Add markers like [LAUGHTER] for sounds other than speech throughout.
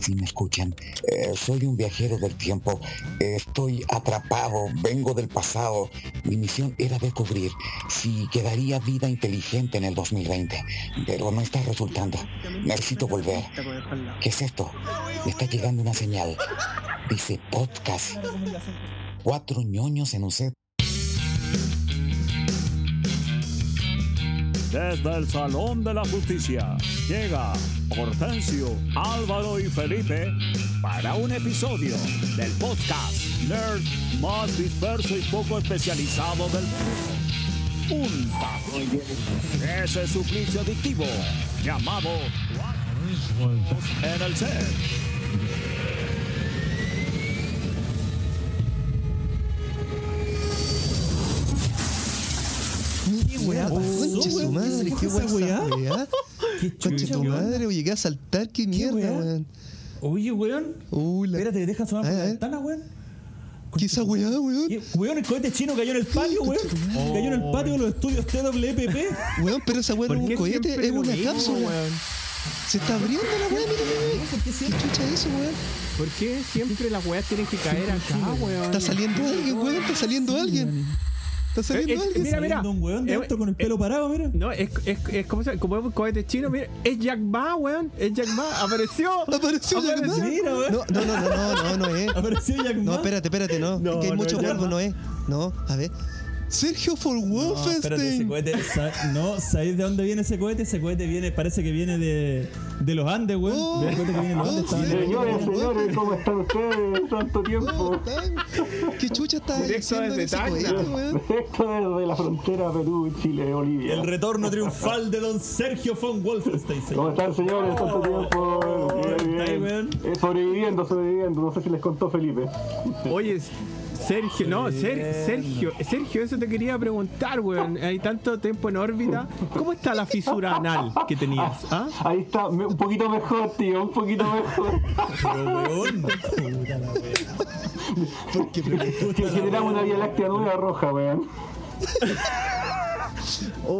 Si me escuchan. Eh, soy un viajero del tiempo. Estoy atrapado, vengo del pasado. Mi misión era descubrir si quedaría vida inteligente en el 2020, pero no está resultando. Necesito volver. ¿Qué es esto? Me está llegando una señal. Dice podcast. Cuatro ñoños en un set. Desde el Salón de la Justicia llega Hortensio, Álvaro y Felipe para un episodio del podcast Nerd más disperso y poco especializado del mundo. Un tajo. Ese suplicio adictivo llamado en el set. ¿Qué weá qué weá. Qué chucha, tu madre, oye, qué a saltar, qué mierda, weá? weón. Oye, weón. Uy, la- Espérate, deja sonar por la ventana, weón. ¿Qué esa weá, weón? ¿Qué? Weón, el cohete chino cayó en el patio, weón. Cayó en el patio de los estudios TWPP. Weón, pero esa weá no es un cohete, es una cápsula. weón? Se está abriendo la weá, mira, mira. ¿Por qué ¿Qué siempre? chucha es eso, weón? ¿Por qué siempre las weas tienen que caer acá, weón? Está saliendo alguien, weón, está saliendo alguien. Está saliendo Eh, eh, alguien. mira, mira. Un weón de Eh, esto con el pelo parado, mira. No, es, es, es como, como un cohete chino, mira, es Jack Ma, weón, es Jack Ma, apareció. Apareció Jack Ma. No, no, no, no, no, no, no es. Apareció Jack No, Ma. espérate, espérate, no. No, Es que hay no mucho polvo, no es. No, a ver. Sergio for No, espérate, ese Wolfenstein. cohete, no, ¿sabéis de dónde viene ese cohete? Ese cohete viene, parece que viene de, de los Andes, weón. Oh, Ve el cohete que viene de los oh, Andes. sí, está- Señores, señores, ¿cómo están ustedes? Tanto tiempo. ¿Cómo están? ¿Qué chucha está Directo en desde ese Tacna. cohete, weón? Esto desde la frontera Perú, Chile, Bolivia. El retorno triunfal de don Sergio von Wolfenstein. ¿Cómo están, señores? Tanto tiempo. Bien, está ahí, bien. weón. Eh, sobreviviendo, sobreviviendo. No sé si les contó Felipe. Oye, Sergio, no, Ser- Sergio, Sergio, eso te quería preguntar, weón. Hay tanto tiempo en órbita. ¿Cómo está la fisura anal que tenías? ¿Ah? Ahí está, un poquito mejor, tío, un poquito mejor. Pero, weón. Puta la weón. ¿Por qué preguntó? Que generamos una vía láctea nueva roja, weón. [LAUGHS]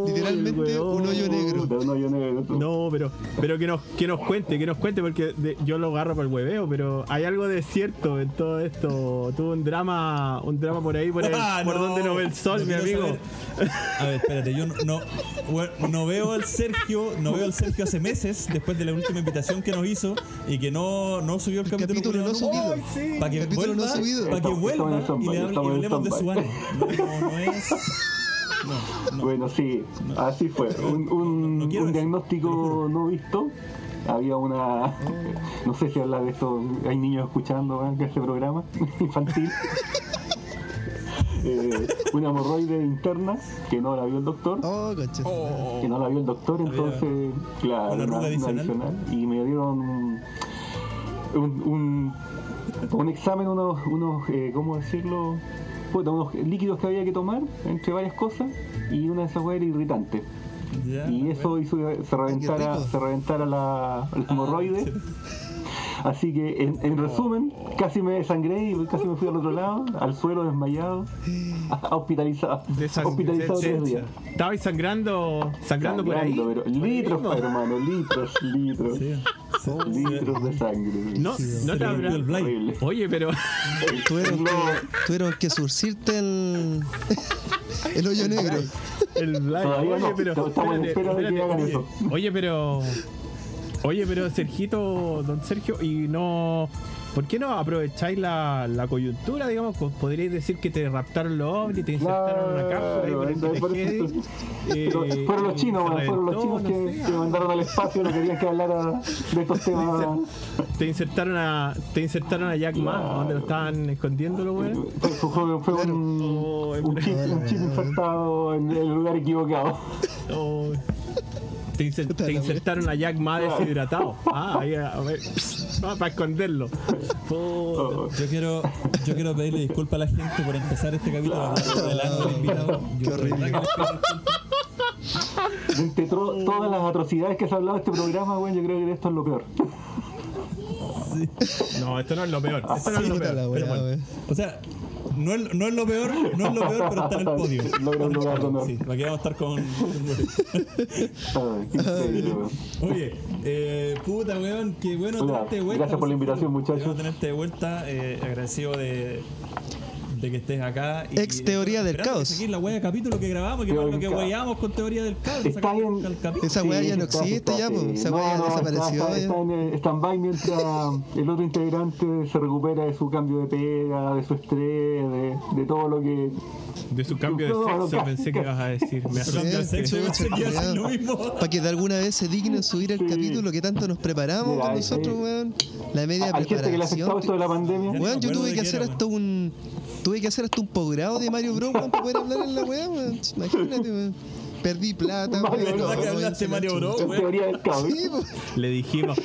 Literalmente un hoyo negro. Un hoyo negro. No, pero, pero que nos, que nos cuente, que nos cuente, porque de- yo lo agarro por el hueveo, pero hay algo de cierto en todo esto. Tuvo un drama, un drama por ahí, por, el- Ah, por no, donde no ve el sol, no mi amigo. saber. A ver, espérate, yo no, no, veo al Sergio, no veo al Sergio hace meses, después de la última invitación que nos hizo y que no, no subió el capítulo. capítulo no subido. ¡Ay, Para que El capítulo no vuelva, para que vuelva y le, hablemos de su ano. no, no es. No, no. Bueno, sí, así fue. Un, un- diagnóstico no visto. Había una. No sé si habla de esto. Hay niños escuchando este programa [LAUGHS] infantil. Eh, una hemorroide interna que no la vio el doctor. Oh. Que no la vio el doctor, entonces, claro, una arruga adicional. Y me dieron un, un, un examen, unos, unos eh, ¿cómo decirlo? Puta, unos líquidos que había que tomar, entre varias cosas, y una de esas weas era irritante. Y eso hizo que se reventara, se reventara la, la hemorroide. [LAUGHS] Así que, en, en resumen, casi me desangré y casi me fui al otro lado, al suelo desmayado, [LAUGHS] hospitalizado, hospitalizado tres días. Estabais sangrando, sangrando por ahí. Sangrando, pero litros, hermano, litros, [LAUGHS] litros, Sí, sí, litros de sangre. No, no Se te habrá. Oye, pero. [LAUGHS] Tuvieron No. que, tuvieron que surcirte el, el hoyo negro. El blind. Todavía Oye, no, pero. espérate, espérate. Oye, pero. [LAUGHS] Oye, pero Sergito, don Sergio, y no. ¿Por qué no aprovecháis la, la coyuntura, digamos? Podríais decir que te raptaron los ovnis, te insertaron una cápsula y por el [LAUGHS] eh, fueron los chinos, fueron los chinos no que, que mandaron al espacio, no querían que hablara de estos temas. te insertaron a te insertaron a Jack Ma, donde lo estaban escondiéndolo, güey. Fue, un, Oh, un chip, un chip insertado en el lugar equivocado. Te, inser- te insertaron a Jack Ma deshidratado. Ah, ahí, a ver, para esconderlo. Puta. Yo quiero, yo quiero pedirle disculpas a la gente por empezar este capítulo hablando del del invitado. Yo Qué horrible. Entre tro- todas las atrocidades que se ha hablado de este programa, bueno, yo creo que esto es lo peor. No, esto no es lo peor. Esto no es lo peor. bueno. O sea, No es, no es lo peor, no es lo peor, pero está en el podio. [LAUGHS] Logra un lugar de. Sí, aquí vamos a estar con. Weón. Oye, eh, puta, weón, qué bueno tenerte de vuelta. gracias por la invitación, Qué bueno muchachos. tenerte de vuelta, eh, agradecido de, de que estés acá. Y, Ex teoría del caos. saquís la wea de capítulo que grabamos, que Teoría no es lo que weyamos con teoría del caos. Está bien. el capítulo. Esa weá ya no existe está- ya, po. sí. Esa No, weá ya desapareció, Está, en stand-by mientras el otro integrante se recupera de su cambio de pega, de su estrés, de, de todo lo que. De su cambio de sexo no, pensé que ibas a decir. Me Su cambio de Sí, sexo, pensé que iba a lo mismo. Para que de alguna vez se dignen subir el Sí. capítulo que tanto nos preparamos Mira, con nosotros, weón. La media Hay gente que le ha esto de la pandemia. Weón, yo tuve que hacer hasta un. Tuve que hacer hasta un posgrado de Mario Bros, para poder hablar en la weá, weón. Imagínate, weón. Perdí plata, Mario. ¿Verdad que hablaste Mario se la Bros, chucha. En teoría del caos. Sí. Le dijimos,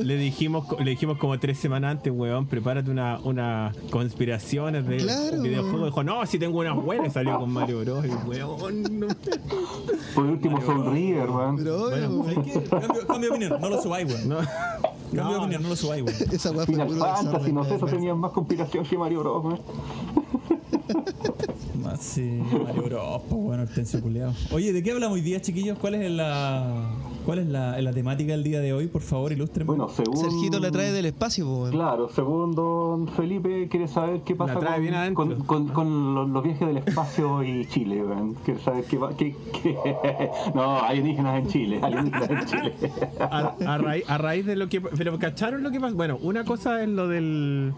le dijimos, le dijimos como tres semanas antes, weón, prepárate una, una conspiraciones de Claro, videojuegos. weón. Dijo, no, si tengo unas buenas, salió con Mario Bros. Y weón, no. Por [LAUGHS] último. Pero obvio, Bueno, weón. ¿Sabes qué? Cambio, cambio de opinión, no lo subáis, weón. no. Cambio de No, opinión, no lo subáis, weón. Esa weá fue Final Fantasy, no sé, eso tenían más conspiración que Mario Bros, weón. Más sí, Mario Bros, bueno, Hortensio culiao. Oye, ¿de qué hablamos hoy día, chiquillos? ¿Cuál es la cuál es la, la temática del día de hoy? Por favor, ilústrenme. Bueno, según. Sergito la trae del espacio, po, weón. Claro, según don Felipe, quiere saber qué pasa con, con, con- con los, los viajes del espacio y Chile, weón. Quiere saber qué, qué, qué- [LAUGHS] No, alienígenas en Chile, alienígenas en Chile. [LAUGHS] a, a raíz, a raíz de lo que pero cacharon lo que pasó bueno una cosa es lo del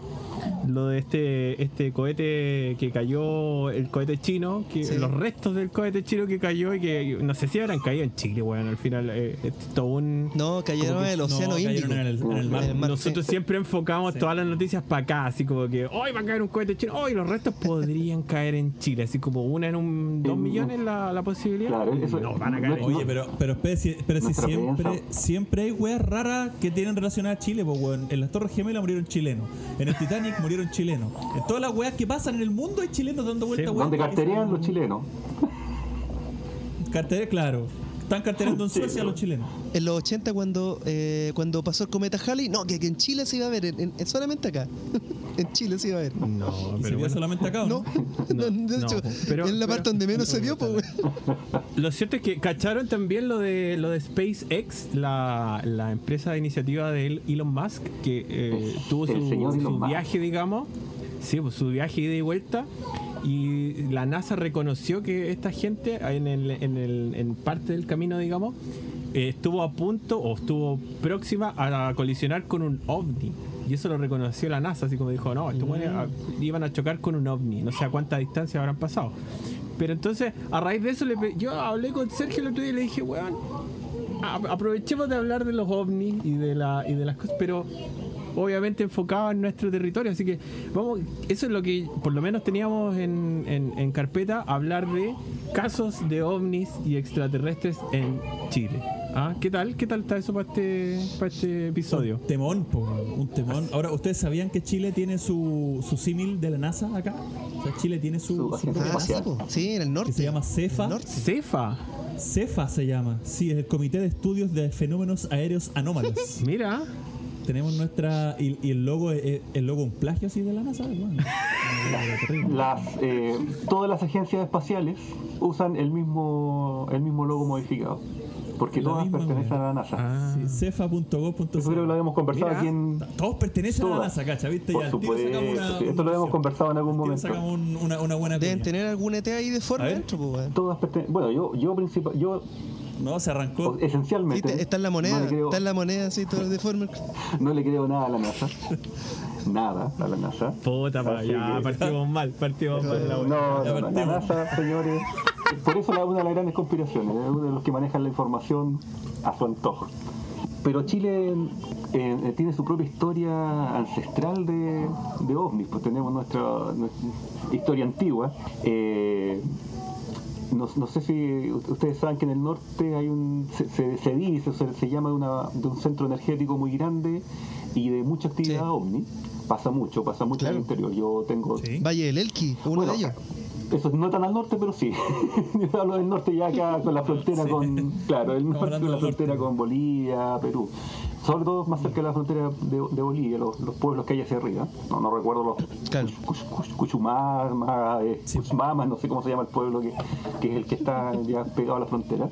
lo de este este cohete que cayó el cohete chino que Sí. los restos del cohete chino que cayó y que no sé si habrán caído en Chile bueno al final eh, un No, cayeron en el No, océano Índico. en el, en el mar. En el mar, nosotros sí. siempre enfocamos Sí. todas las noticias para acá, así como que hoy va a caer un cohete chino, hoy los restos podrían [LAUGHS] caer en Chile, así como una en un dos En- millones la, la posibilidad. Claro, eso- no, van a caer en no- Oye, pero, pero si, pero si siempre, siempre hay weas raras que tienen relacionadas a Chile, pues weón. En las Torres Gemelas murieron chilenos. En el Titanic murieron chilenos. En todas las weas que pasan en el mundo hay chilenos dando vueltas Sí, weas. Donde carterean los chilenos. Cartere, claro. Están cartereando en Suecia los chilenos. En los 80 cuando eh, cuando pasó el cometa Halley, no, que, que en Chile se iba a ver, en, en- solamente acá. [LAUGHS] en Chile se iba a ver. No, ¿Y se pero vio bueno. solamente acá no? No, [LAUGHS] no, de no, hecho, pero- es la parte pero- donde menos se vio, pues. Lo cierto es que cacharon también lo de lo de SpaceX, la, la empresa de iniciativa de Elon Musk, que eh, tuvo su, su viaje, digamos, sí, pues, su viaje ida y vuelta. Y la NASA reconoció que esta gente en, el, en, el, en parte del camino, digamos, eh, estuvo a punto o estuvo próxima a colisionar con un ovni. Y eso lo reconoció la NASA, así como dijo, no, estos güeyes, ah, iban a chocar con un ovni. No sé a cuánta distancia habrán pasado. Pero entonces, a raíz de eso, le yo hablé con Sergio el otro día y le dije, weón, aprovechemos de hablar de los ovnis y de, la, y de las cosas, pero obviamente enfocado en nuestro territorio. Así que, vamos, eso es lo que por lo menos teníamos en, en- en carpeta, hablar de casos de ovnis y extraterrestres en Chile. ¿Ah? ¿Qué tal? ¿Qué tal está eso para este, para este episodio? Un temón, po, un temón. Ahora, ¿ustedes sabían que Chile tiene su, su símil de la NASA acá? O sea, Chile tiene su, Su su propia Ah, espacial. po. sí, en el norte. que se llama CEFA. Cefa. CEFA se llama. Sí, es el Comité de Estudios de Fenómenos Aéreos Anómalos. [LAUGHS] Mira, Tenemos nuestra. Y, y el logo es el logo un plagio así de la NASA. Bueno. [LAUGHS] Las, eh, todas las agencias espaciales usan el mismo, el mismo logo modificado. Porque La todas pertenecen a la NASA. ah, Sí, cefa.gov.cl. Eso creo que lo habíamos conversado Mira. aquí en. Todos pertenecen a la. NASA, ¿cacha? ¿Viste? Por Y al tiro supuesto, sacamos una. sí, esto lo habíamos conversado en algún momento. sacamos un- una, una buena Deben cuña. tener algún ET ahí de forma dentro, pues. Todas pertenecen. Bueno, yo, yo, principal, yo No, se arrancó. Sí, esencialmente. te- está en la moneda, No creo, está en la moneda, así, todo de forma. [LAUGHS] no le creo nada a la NASA. nada a la NASA. puta, pa, ya, que- partimos mal, partimos mal. la No, la. NASA, señores. Por eso la, una de las grandes conspiraciones, es uno de los que manejan la información a su antojo. Pero Chile eh, eh, tiene su propia historia ancestral de, de ovnis, pues tenemos nuestra, nuestra historia antigua. Eh, no, no sé si ustedes saben que en el norte hay un se, se, se dice, se, se llama de, una- de un centro energético muy grande y de mucha actividad Sí. ovni. Pasa mucho, pasa mucho en el interior. Yo tengo Sí. Valle del Elqui, uno Bueno, de ellos. eso no tan al norte, pero sí. [LAUGHS] Yo hablo del norte ya acá con la frontera Sí. con. Claro, el norte con la norte. frontera con Bolivia, Perú. Sobre todo más cerca de la frontera de, de Bolivia, los, los pueblos que hay hacia arriba. No, no recuerdo los Claro. Cuch- Cuch- Cuchumama, eh, Cuchumama, no sé cómo se llama el pueblo que, que es el que está ya pegado a la frontera.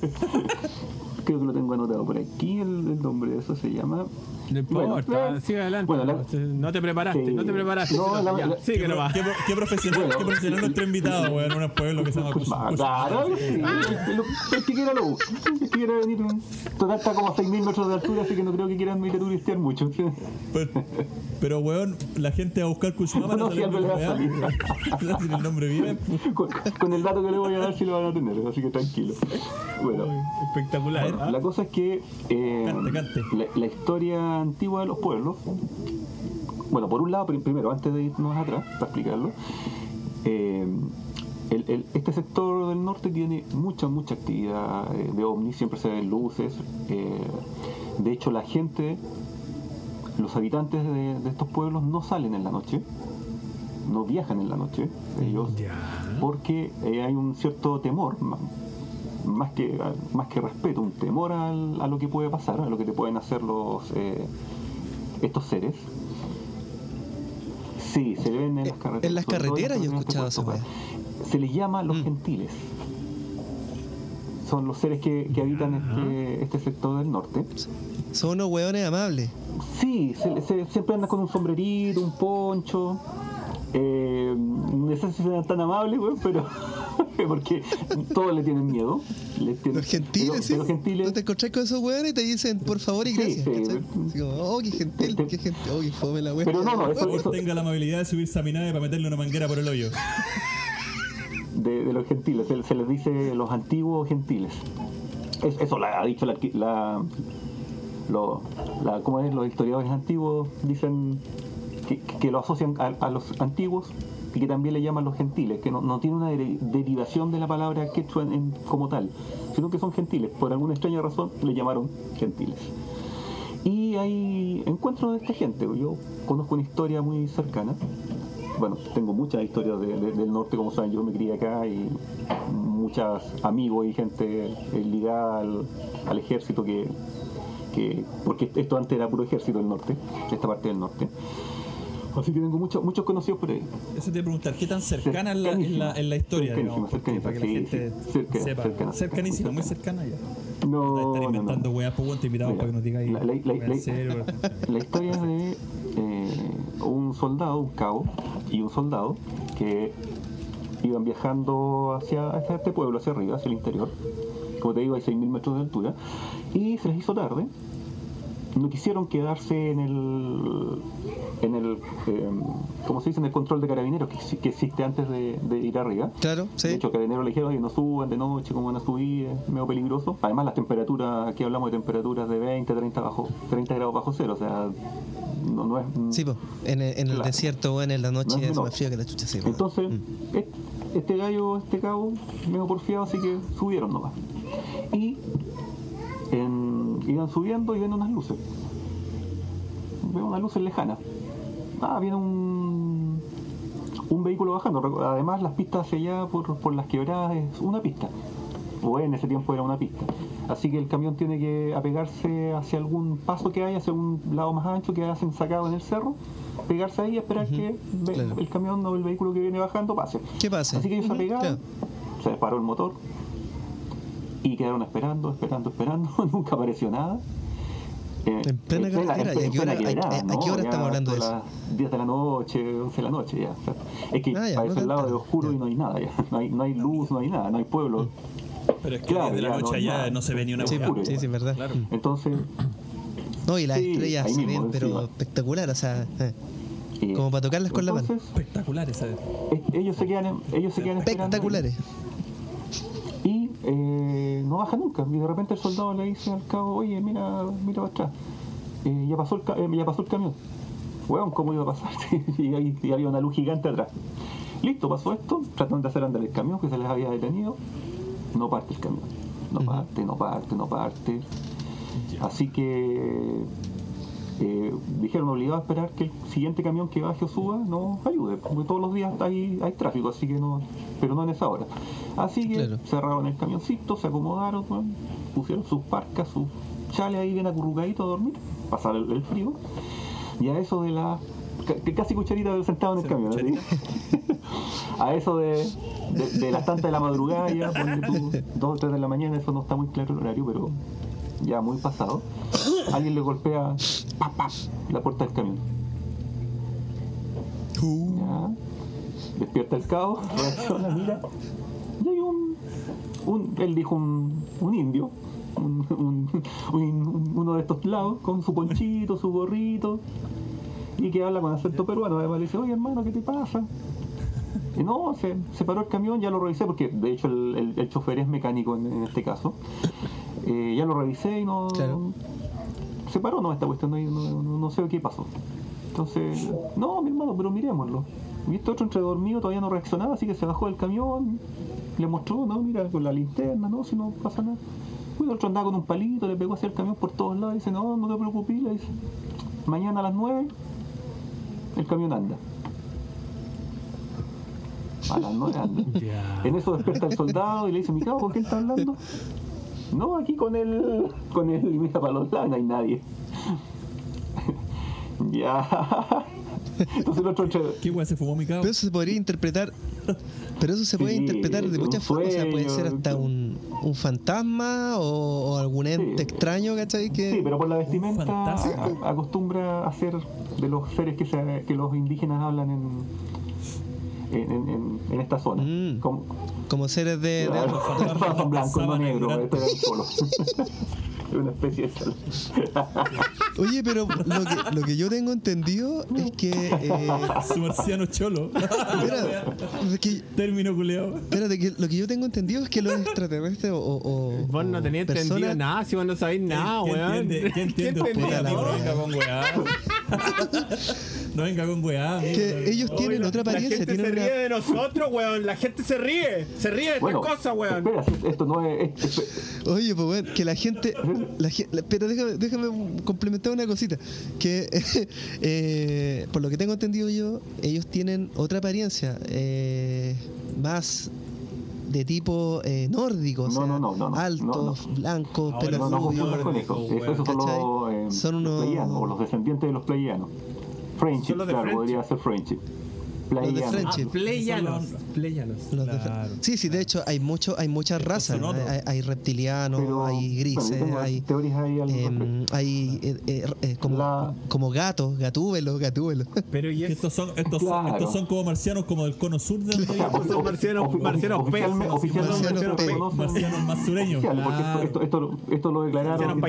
[LAUGHS] Creo que lo tengo anotado por aquí, el, el nombre de eso se llama. No importa, Bueno, eh, sigue adelante. bueno, la- no te preparaste, Sí. no te preparaste. No, la- Ya, la- sigue ¿Qué, nomás. qué, qué profesional, Bueno. qué profesional nuestro invitado, weón, en un pueblo que se llama Cus- Ah, Cus- Claro, sí, que quiera lo busca. El que quiera venir, total está como a 6.000 metros de altura, así que no creo que quieran venir a turistear mucho. Pero, pero, weón, la gente va a buscar Cuchumama No, no, va salir. [LAUGHS] Si el nombre bien, [LAUGHS] Con, con el dato que le voy a dar, sí lo van a tener, así que tranquilo. Bueno. Espectacular. ¿Ah? La cosa es que eh, Cante, cante. La, la antigua de los pueblos, bueno, por un lado, prim- primero, antes de irnos atrás, para explicarlo, eh, el- el- este sector del norte tiene mucha, mucha actividad eh, de ovnis, siempre se ven luces. eh, de hecho, la gente, los habitantes de, de estos pueblos no salen en la noche, no viajan en la noche, ellos porque eh, hay un cierto temor, más que, más que respeto, un temor al- a lo que puede pasar, a lo que te pueden hacer los eh, estos seres. Sí, se le ven en Eh, las carreteras. en las carreteras yo he escuchado esa. Se les llama los Mm. gentiles. Son los seres que, que habitan este, este sector del norte. Son unos hueones amables. Sí, se- se- siempre andan con un sombrerito, un poncho. Eh, no sé si sean tan amables, güey, pero [LAUGHS] porque todos le tienen miedo. Les tienen- Los gentiles, pero- ¿sí? pero gentiles, Tú te encontrás con esos hueones y te dicen por favor y Sí, gracias. sí. como, oh, qué gentil, Te- te- qué gentil, oh, qué fome la wea. Pero no, no, por eso- favor, [LAUGHS] eso- tenga la amabilidad de subirse a mi nave para meterle una manguera por el hoyo. de, de los gentiles, se, se les dice los antiguos gentiles. Es- eso la, ha dicho la, la, lo- la- ¿cómo es? los historiadores antiguos, dicen que, lo asocian a, los antiguos y que también le llaman los gentiles, que no, tiene una deri- derivación de la palabra quechua como tal, sino que son gentiles. Por alguna extraña razón le llamaron gentiles. Y hay encuentros de esta gente. Yo conozco una historia muy cercana. Bueno, tengo muchas historias de- de- del norte, como saben, yo me crié acá y muchos amigos y gente ligada al, al ejército que, que- Porque esto antes era puro ejército del norte, esta parte del norte. Así que tengo muchos muchos conocidos por ahí. Eso te iba a preguntar, ¿qué tan cercana es la, la, la historia? Cercanísima, digamos? Cercanísima, para que la sí, gente sí, cerca- sepa. cercana, cercanísima, muy cercana. cercana ya. No, Estar no, no. inventando weas, pues te invitamos para que nos digáis. la- la- la- la-. La historia es de eh, un soldado, un cabo y un soldado que iban viajando hacia, hacia este pueblo, hacia arriba, hacia el interior. Como te digo, hay 6.000 metros de altura. Y se les hizo tarde. No quisieron quedarse en el, en el eh, ¿cómo se dice? En el control de carabineros que, exi- que existe antes de, de ir arriba. Claro, De sí. hecho, carabineros le dijeron, oye, no suban de noche, ¿cómo van a subir? Es medio peligroso. Además, las temperaturas, aquí hablamos de temperaturas de 20, 30, bajo, 30 grados bajo cero, o sea, no, no es... Sí, po. En, el- en el desierto, weón, en la noche No es más frío que la chucha, sí. Entonces, Mm. este, este gallo, este cabo, medio porfiado, así que subieron nomás. Y en- iban subiendo y ven unas luces. Ven unas luces lejanas. Ah, viene un, un vehículo bajando. Además, las pistas hacia allá por, por las quebradas es una pista. O en ese tiempo era una pista. Así que el camión tiene que apegarse hacia algún paso que hay, hacia un lado más ancho que hacen sacado en el cerro, pegarse ahí y esperar que claro. el camión o el vehículo que viene bajando pase. ¿Qué pasa? Así que ellos se Ujú, apegaron, claro. se disparó el motor y quedaron esperando, esperando, esperando, [LAUGHS] nunca apareció nada. Eh, En plena carretera, ¿y a qué hora- a- a- qué estamos hablando de eso? las 10 de la noche, 11 de la noche ya. O sea, es que Ah, ya, para no tan lado de oscuro ya. y no hay nada ya. [LAUGHS] No hay, no hay luz, no hay nada, no hay pueblo. Pero es que Claro, desde la ya, noche no, allá no se ve ni una Sí, oscuro, sí, sí, es verdad. Claro. Mm. Entonces, No, y las Sí, estrellas se mismo, ven, pero espectacular, o sea, eh, como para tocarlas con la mano. entonces, Espectacular esa. es- ellos se quedan, en- ellos se quedan esperando. Espectaculares. y eh, no baja nunca. Y de repente el soldado le dice al cabo, oye, mira, mira para atrás. Eh, ya, pasó el eh, ya pasó el camión. Weón, ¿cómo iba a pasar? [LAUGHS] y, ahí, y había una luz gigante atrás. Listo, pasó esto, trataron de hacer andar el camión que se les había detenido. No parte el camión. No parte, no parte, no parte. Así que eh, dijeron obligados a esperar que el siguiente camión que baje o suba nos ayude, porque todos los días hay, hay tráfico, así que no, pero no en esa hora. Así que Claro. cerraron el camioncito, se acomodaron, weón, pusieron sus parcas, sus chale ahí bien acurrucadito a dormir, pasar el, el frío. Y a eso de la. ca- casi cucharita sentado en el camión. ¿sí? [LAUGHS] a eso de, de, de las tantas de la madrugada, ya, ponle tú, dos o tres de la mañana, eso no está muy claro el horario, pero ya muy pasado. Alguien le golpea pa, pa, la puerta del camión. Ya. Despierta el cabo, reacciona, mira. Y hay un. un él dijo un, un indio. Un, un- un- uno de estos lados, con su ponchito, su gorrito. Y que habla con acento peruano. Además le dice, oye hermano, ¿qué te pasa? Y no, se, se paró el camión, ya lo revisé, porque de hecho el, el- el chofer es mecánico en, en este caso. Eh, ya lo revisé y no. Claro. Se paró, no, esta cuestión, no, no- no- no sé qué pasó. Entonces, no, mi hermano, pero miremoslo. Y este otro entre dormido todavía no reaccionaba, así que se bajó del camión, le mostró, no, mira, con la linterna, no, si no pasa nada. El otro andaba con un palito, le pegó hacia el camión por todos lados, y dice, no, no te preocupes, le dice, mañana a las 9 el camión anda. A las 9 anda. Ya. En eso despierta el soldado y le dice, mi cabo, ¿con qué está hablando? No, aquí con él, con él, y mira para los lados, no hay nadie. [LAUGHS] ya. Entonces el otro. ¿Qué weá se fumó mi cabo? Pero eso se podría interpretar. Pero eso se puede Sí, interpretar de muchas formas. O sea, puede ser hasta un, un fantasma o, o algún ente Sí. extraño, ¿cachai? Que... Sí, pero por la vestimenta acostumbra a ser de los seres que, se- que los indígenas hablan en, en, en- en- esta zona. Mm. Como, Como seres de. de- [LAUGHS] fantasmas son blancos, no gran- este era el solo. [LAUGHS] Una especie de chal. Oye, pero lo que, lo que yo tengo entendido es que. eh, Su marciano cholo. espera, es que- Término culeado. espérate, que lo que yo tengo entendido es que los extraterrestres o. o- Vos no o tenías entendido nada, si vos no sabéis nada, ¿Qué weón. ¿Qué Puta la amigo? No venga con weá. No venga con weá. Que ellos tienen la- otra La apariencia. gente se una, ríe de nosotros, weón. La gente se ríe. Se ríe de Bueno, estas cosas, weón. espera, esto no es... Oye, pues bueno, que la gente. La, gen- la- pero déjame, déjame complementar una cosita. Que [LAUGHS] eh, por lo que tengo entendido yo, ellos tienen otra apariencia. eh, más de tipo eh, nórdico. o No, sea, no, no, no, no, altos, no, blancos, pelos Esos son eh, Son unos- o los descendientes de los pleiadianos. Friendship, claro, Friendship. podría ser friendship. Los de. Ah, Pleyanos. Son Pleyanos. Los de- Claro, sí, sí, de hecho hay mucho, hay muchas razas. son. Hay, hay reptilianos, Pero, hay grises, tengo hay, em, hay eh, eh, eh, como, La- como gatos, gatúbelos, gatúbelos. Pero y es. Estos son, estos, son, Claro. estos son como marcianos como del cono sur Estos son marcianos- marcianos Oficialmente marcianos más sureños. esto, Claro. esto, esto, lo- declararon.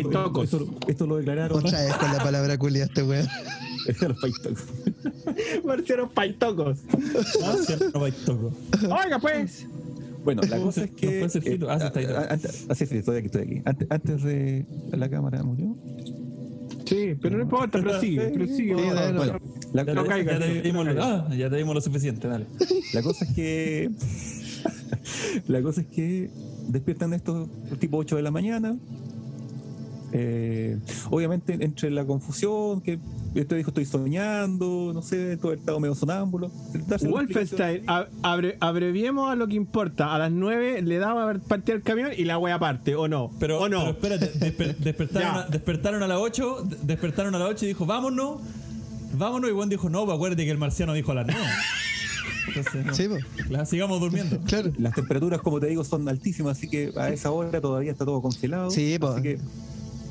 Esto lo declararon. Otra vez con la palabra culia este weón. Los paitocos. Marcianos paitocos. Marciano paitoco. [LAUGHS] Oiga, pues. Bueno, la cosa es No [LAUGHS] que. fue Sergito. Ah, sí, está ah, estoy aquí, estoy aquí. Antes, antes de. ¿La cámara murió? Sí, pero no importa, pero sigue, pero sigue. Sí, dale, Bueno, la, Ya, No te- caigas, ya te no dimos lo, caigas. ah, ya te dimos lo suficiente, dale. [LAUGHS] la cosa es que. la cosa es que despiertan estos tipo 8 de la mañana. Eh, obviamente, entre la confusión, que este dijo estoy soñando, no sé, todo el estado medio sonámbulo. Wolfenstein, abre- abreviemos a lo que importa. A las 9 le daba a partir el camión y la wea parte, ¿o no? Pero, ¿O no? pero espérate, desper- [LAUGHS] despertaron, a, despertaron a las 8, de- despertaron a las 8 y dijo, vámonos, vámonos, y Juan dijo, no, pues acuérdate que el marciano dijo a las 9. Entonces, no. Sí, sigamos durmiendo. claro. Las temperaturas, como te digo, son altísimas, así que a esa hora todavía está todo congelado. Sí, así, que,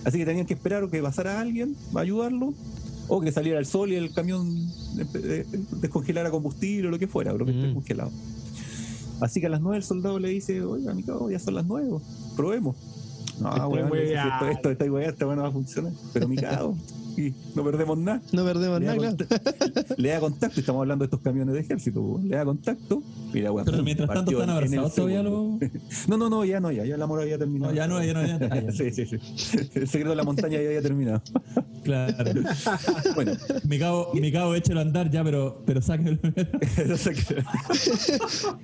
así que tenían que esperar o que pasara alguien a ayudarlo, o que saliera el sol y el camión eh, eh, descongelara combustible o lo que fuera, lo que esté Mm. congelado. Así que a las 9 el soldado le dice, oiga, mi cabo, ya son las 9, probemos. No, weando. esto, esto, esta weá, esta no va a funcionar. Pero mi cabo, y no perdemos nada. No perdemos nada, claro. [LAUGHS] le da contacto, estamos hablando de estos camiones de ejército, po. le da contacto y la weá, Pero mientras tanto están abrazados todavía los... [LAUGHS] No, no, no, ya no, ya, ya el amor había terminado. No, ya no, ya no, ya no. Ah, ya. [LAUGHS] sí, sí, sí. El secreto de la montaña ya había terminado. Claro. Bueno, Mi cabo, mi cabo, échelo a andar ya, pero, pero sáquenlo.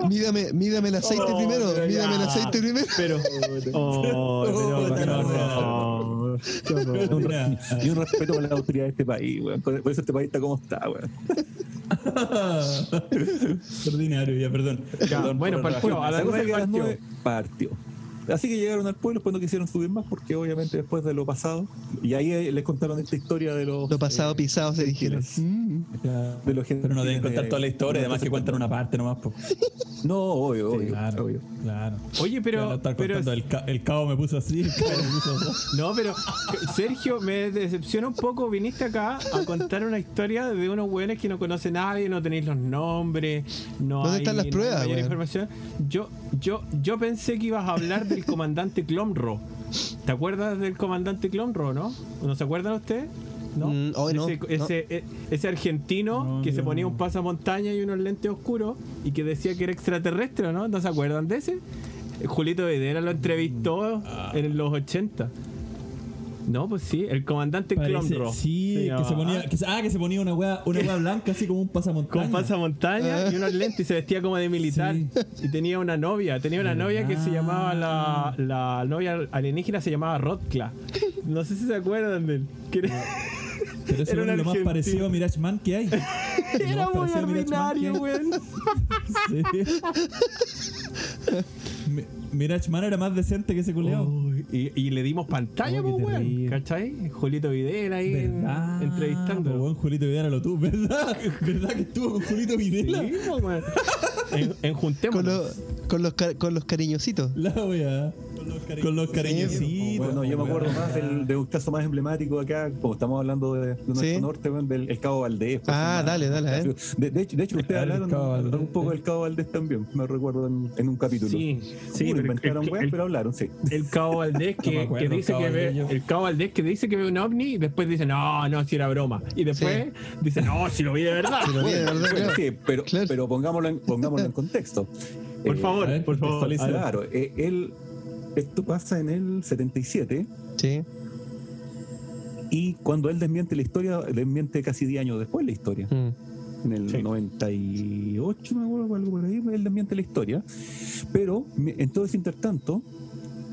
Mídame, mídame el aceite Oh, primero, mídame el aceite primero. Pero. Oh, pero. Puta la no. Un re- y un respeto por la autoridad de este país, weón. Por eso este país está como está, weón. [LAUGHS] Ordinario, ya, perdón. Ya, Perdón bueno, por partió, rebajarme. a La las cosa es nueve que a las partió. partió. Así que llegaron al pueblo, después no quisieron subir más porque obviamente después de lo pasado, y ahí eh, les contaron esta historia de los... Lo pasado eh, pisado se dijeron. Mm. de los Pero no deben contar de- toda la historia, además que cuentan una parte nomás. po. [LAUGHS] No, obvio, obvio, claro, obvio. claro. Oye, pero, estar pero contando, el, ca- el cabo me puso así, el cabo me puso así. [LAUGHS] No, pero Sergio, me decepciona un poco. Viniste acá a contar una historia de unos weones que no conoce nadie, no tenéis los nombres, no ¿Dónde hay están las no hay pruebas, mayor weón? información. Yo, yo, yo pensé que ibas a hablar del comandante Clomro. ¿Te acuerdas del comandante Clomro, no? ¿No se acuerdan ustedes? ¿No? Mm, no, ese, no. ese, e- ese argentino No, que se ponía un pasamontaña y unos lentes oscuros y que decía que era extraterrestre, ¿no? ¿No se acuerdan de ese? Julito Videra lo entrevistó Ah. en los 80. No, pues sí, el comandante Parece- Clomro. sí, que se ponía, que se- ah, que se ponía una hueá, una hueá blanca así como un pasamontaña. con pasamontaña y unos lentes y se vestía como de militar. Sí. Y tenía una novia, tenía una novia que se llamaba la, la novia alienígena se llamaba Rodkla. No sé si se acuerdan de él. Pero eso era lo más parecido a Mirage Man que hay. [LAUGHS] Era muy ordinario, weón. [LAUGHS] Sí. Mi- Mirage Man era más decente que ese culeado. Uy, y, y le dimos pantalla, Oh, pues, weón. ¿Cachai? Julito Videla ahí en- ¿Verdad? entrevistando. Po, weón, Julito Videla lo tuvo, ¿verdad? [LAUGHS] ¿Verdad que estuvo con Julito Videla? Sí, pues, weón. En, en Con, los con, los con los cariñositos. La wea. Con los cariñositos. Bueno, yo me acuerdo más del, de un caso más emblemático acá, como estamos hablando de, de nuestro Sí. norte, del el Cabo Valdés. pues, Ah, más- dale, dale. De, de hecho, de hecho, ustedes hablaron Cabo un poco del Cabo Valdés también, me recuerdo en, en un capítulo. Sí, sí, pero inventaron el- pero hablaron, sí. El Cabo Valdés [LAUGHS] No que, acuerdo, que dice Cabo que ve, yo. el Cabo Valdés que dice que ve un ovni y después dice no, no, si era broma. Y después dice no, si lo vi de verdad. Si lo vi de verdad, Bueno, claro. sí, pero, Claro. pero pongámoslo, en, pongámoslo en contexto. Por Eh, favor, ver, por favor. Claro, eh, él, esto pasa en el 77 Sí. y cuando él desmiente la historia, desmiente casi 10 años después la historia. Mm. En el Sí. 98, me acuerdo, algo por ahí, él desmiente la historia. Pero en todo ese intertanto,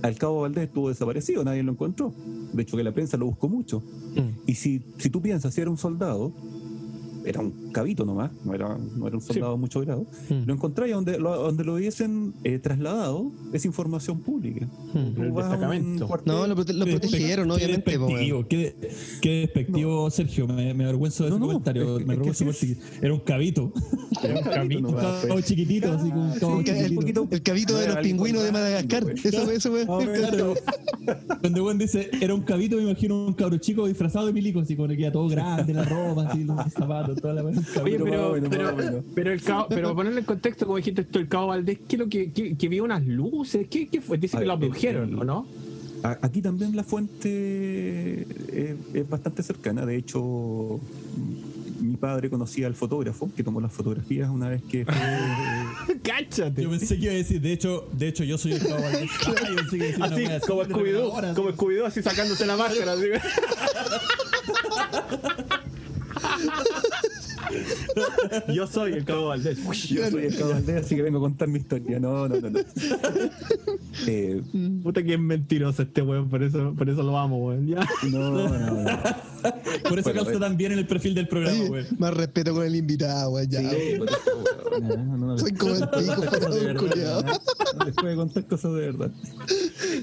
al cabo Valdés estuvo desaparecido, nadie lo encontró. De hecho, que la prensa lo buscó mucho. Mm. Y si, si tú piensas, si era un soldado, era un cabito nomás, no era, no era un soldado de mucho grado, Mm. lo encontráis donde lo, donde lo hubiesen eh, trasladado, es información pública. Mm. Tú El vas destacamento. cuartel- No, lo, prote- lo Qué protegieron, obviamente. Despectivo, qué, qué despectivo Sergio. Me, me avergüenzo de No, ese no, comentario. es que- me es que porque era un cabito. [LAUGHS] Era un cabito Un cabo pues. chiquitito, así como un cabo Sí, El, un poquito- el cabito de los pingüinos de Madagascar. güey. Eso, eso, weón. Claro. Cuando Juan dice era un cabito, me imagino un cabro chico disfrazado de milico, así como le queda todo grande, la ropa, así, los zapatos, toda la Oye, Pero pero, menos, pero, más o menos. pero el cabo, pero ponerle en contexto, como dijiste esto, el Cabo Valdés, ¿qué lo que, que, que vio unas luces? ¿Qué, qué fue? Dice A que lo el- abdujeron, el- ¿o no? Aquí también la fuente es, es bastante cercana. De hecho, mi padre conocía al fotógrafo que tomó las fotografías una vez que fue. [LAUGHS] ¡Cáchate! Yo pensé que iba a decir, de hecho, de hecho yo soy el cabo Valdés. [LAUGHS] Así, como Scooby-Doo, como así. Scooby-Doo, así sacándose la máscara. así. [LAUGHS] [LAUGHS] Yo soy el Cabo Valdés. Yo soy el Cabo Valdés, así que vengo a contar mi historia. No, no, no. no. [LAUGHS] Eh, Puta que es mentiroso este weón, por eso, por eso lo amo, weón. Ya. no, no, no. Por eso Bueno, calza eh. tan bien en el perfil del programa, güey. más respeto con el invitado, weón. Ya. Sí, por eso, weón. No, no, no, Soy como el pico, cosas de pero un contar cosas de verdad.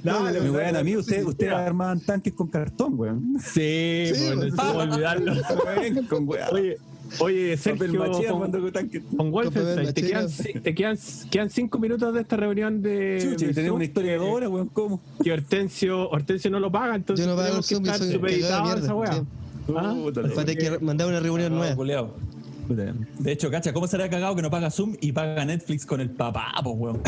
Dale, Me weón. wean a mí, ustedes mira. armaban tanques con cartón, weón. Sí, Sí, weón, weón. no se puede olvidarlo. Weón, con. Oye, oye, Sergio, con, con tanques. con Wolfenstein, te quedan, no. te quedan, quedan cinco minutos de esta reunión de. Chucha, tenemos una historia de que- horas, weón, ¿cómo? Que Hortensio, Hortensio no lo paga, entonces Yo no pago tenemos que estar supeditados a esa mierda, weá. Ah, Puta, Va a tener que mandar una reunión No, nueva. De hecho, cacha, ¿cómo será cagado que no paga Zoom y paga Netflix con el papá, pues, [LAUGHS] weón?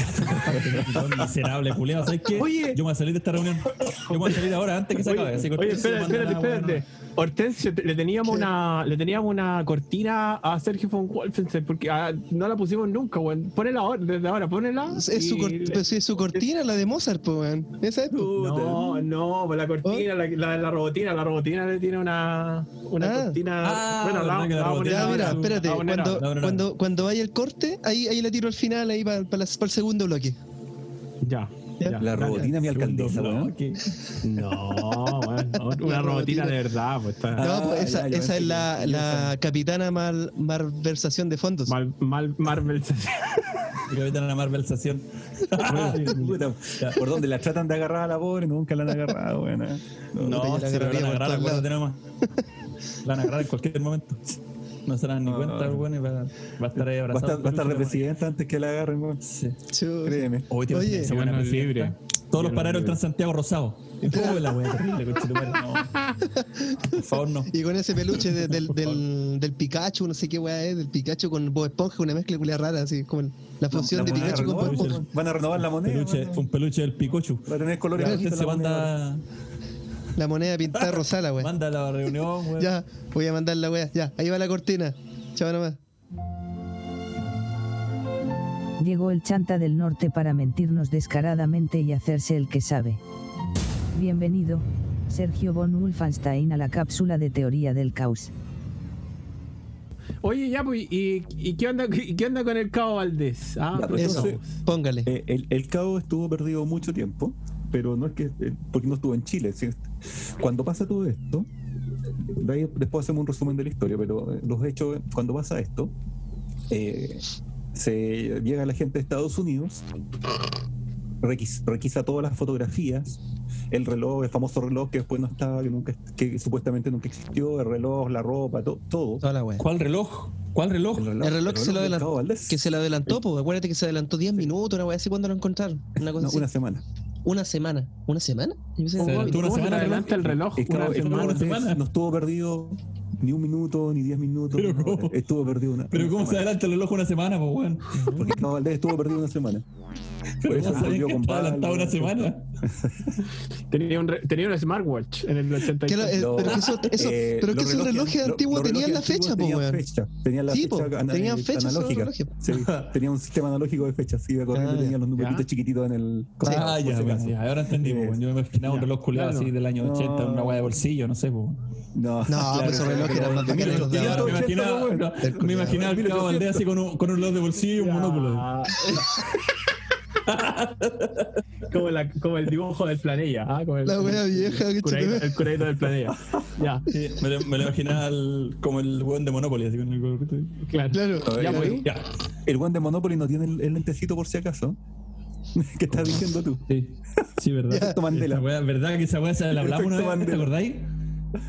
Miserable, culeado. ¿Sabes qué? Oye. Yo me voy a salir de esta reunión. Yo me voy a salir ahora antes que se acabe. Así que Oye, espérate, espérate, espérate. Hortensio, te- le teníamos una, le teníamos una cortina a Sergio von Wolfenstein porque ah, no la pusimos nunca, weón. Ponela ahora, desde ahora, ponela. Es, es su, y cort- le- pues, es su cortina, la de Mozart, pues, weón. Esa es. No, no, pues la cortina, la, la, la robotina, la robotina le tiene una, una Ah. cortina. Ah, bueno, la, la la robotina Ya, mira, espérate. Cuando. No, no, no. cuando, cuando vaya el corte, ahí, ahí la tiro al final, ahí para el segundo bloque. Ya. Ya. La robotina, mi alcaldesa, No, weón. que- No, weón, no, una La robotina de verdad, pues está. Ah, no, pues esa, ya, esa es la, la capitana mal, malversación de fondos. Mal, mal, la Marvelización. [LAUGHS] Puta, por donde la tratan de agarrar a la pobre, nunca la han agarrado, weón. ¿eh? No, Puta, si yo la la van a agarraría por agarrar, todos acuérdate nomás. [LAUGHS] La van a agarrar en cualquier momento. No se dan ni No, cuenta, no. weón, y va, va a estar ahí Va a abrazado. estar, va a estar de presidente antes que la agarren, weón. Sí. Créeme. Hoy tiene Oye. esa buena Dios nos presidenta. libre. Todos los paraderos libre. Transantiago rosado. [LAUGHS] ¿Cómo la wea terrible? No. Por favor, no. Y con ese peluche de- del, del, del Pikachu, no sé qué weá es, del Pikachu con Bob Esponja, una mezcla culia rara, así como la fusión de Pikachu con Bob Esponja. Van a renovar la moneda. Peluche, un peluche del Pikachu. Va a tener colores se la manda, La moneda pintada rosada, la weá. manda a la reunión, weón. Ya, voy a mandar la weá. Ya, ahí va la cortina. Chao nomás. Llegó el chanta del norte para mentirnos descaradamente y hacerse el que sabe. Bienvenido, Sergio von Wolfenstein a la cápsula de teoría del caos. Oye, ya, pues, ¿y, y qué, onda, qué onda con el Cabo Valdés? Ah, Ya, pues eso. vamos. Póngale. Eh, el, el cabo estuvo perdido mucho tiempo, pero no es que eh, porque no estuvo en Chile. ¿sí? Cuando pasa todo esto, de ahí después hacemos un resumen de la historia, pero eh, los hechos, cuando pasa esto, eh, se llega la gente de Estados Unidos, requis- requisa todas las fotografías, el reloj, el famoso reloj que después no estaba, que nunca, que supuestamente nunca existió, el reloj, la ropa, to- todo. Toda la weá. ¿Cuál reloj? ¿Cuál reloj? El reloj que se lo del adelantó. Que se lo adelantó, pues acuérdate que se adelantó 10 minutos, una weá así cuando lo encontraron. Una cosa No, así. una semana. Una semana. ¿Una semana? Yo pensé que- Se adelantó una ¿Cómo se semana, le adelanta el reloj? Una semana. Valdés semana. no estuvo perdido ni un minuto, ni diez minutos. ¿Pero no, estuvo perdido una Pero una ¿cómo se adelanta el reloj una semana, pues, weón? Porque Cabo Valdés estuvo perdido una semana. [LAUGHS] Pero eso ¿cómo sabían volvió que con adelantado una semana? [LAUGHS] Tenía un, re- tenía un smartwatch en el Que 83. lo- eh, Lo- pero que eso, eso- eh, pero que esos relojes lo- antiguos tenían la fecha, po, tenían weón. fecha, Tenían la Sí, fecha po, tenían fecha esos analógica. Sí, [LAUGHS] tenía un sistema analógico de fechas. Sí, iba corriendo, Ah, ya. tenía los numeritos Ya. chiquititos en el. Ah, por ya, ahora entendimos, weón. Yo me imaginaba un reloj culiado así del año No. 80, una guaya de bolsillo, no sé, pues. No, No, pues esos relojes eran más de Me imaginaba, bueno. me imaginaba el cabo Valdés así con un, con un reloj de bolsillo y un monóculo. [LAUGHS] Como, la, como el dibujo del planilla. Ah, como el, La wea vieja, que el curadito, el curadito del planilla. Ya, Sí, me, lo- me lo imaginaba el- como el weón de Monopoly, así con el claro. Claro. Ya, Oye, pues, Ya, El one de Monopoly no tiene el, el lentecito por si acaso. [LAUGHS] ¿Qué estás diciendo tú? sí, sí, verdad. Efecto Mandela. Wea, ¿Verdad que esa weá se la hablamos una vez? ¿Te acordáis?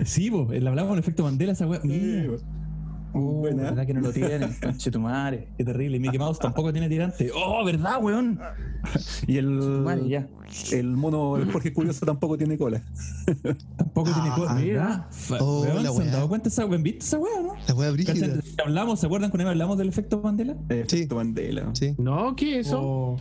Sí, pues, la hablamos con efecto Mandela, esa weá. Oh, Buena. ¿Verdad que no lo tienen? [LAUGHS] Conche tu madre. Qué terrible. Y Mickey Mouse tampoco tiene tirante. Oh, ¿verdad, weón? Y el, Madre, ya. el mono, el Jorge Curioso tampoco tiene cola. [LAUGHS] Tampoco tiene Ah, cosa. mira. Oh, weón, ¿Se han dado cuenta esa weá? ¿Han visto esa weá, no? La wea brígida. ¿Cachan? Hablamos, ¿se acuerdan cuando hablamos del efecto Mandela? Efecto Mandela. Sí. No, ¿qué es eso? O-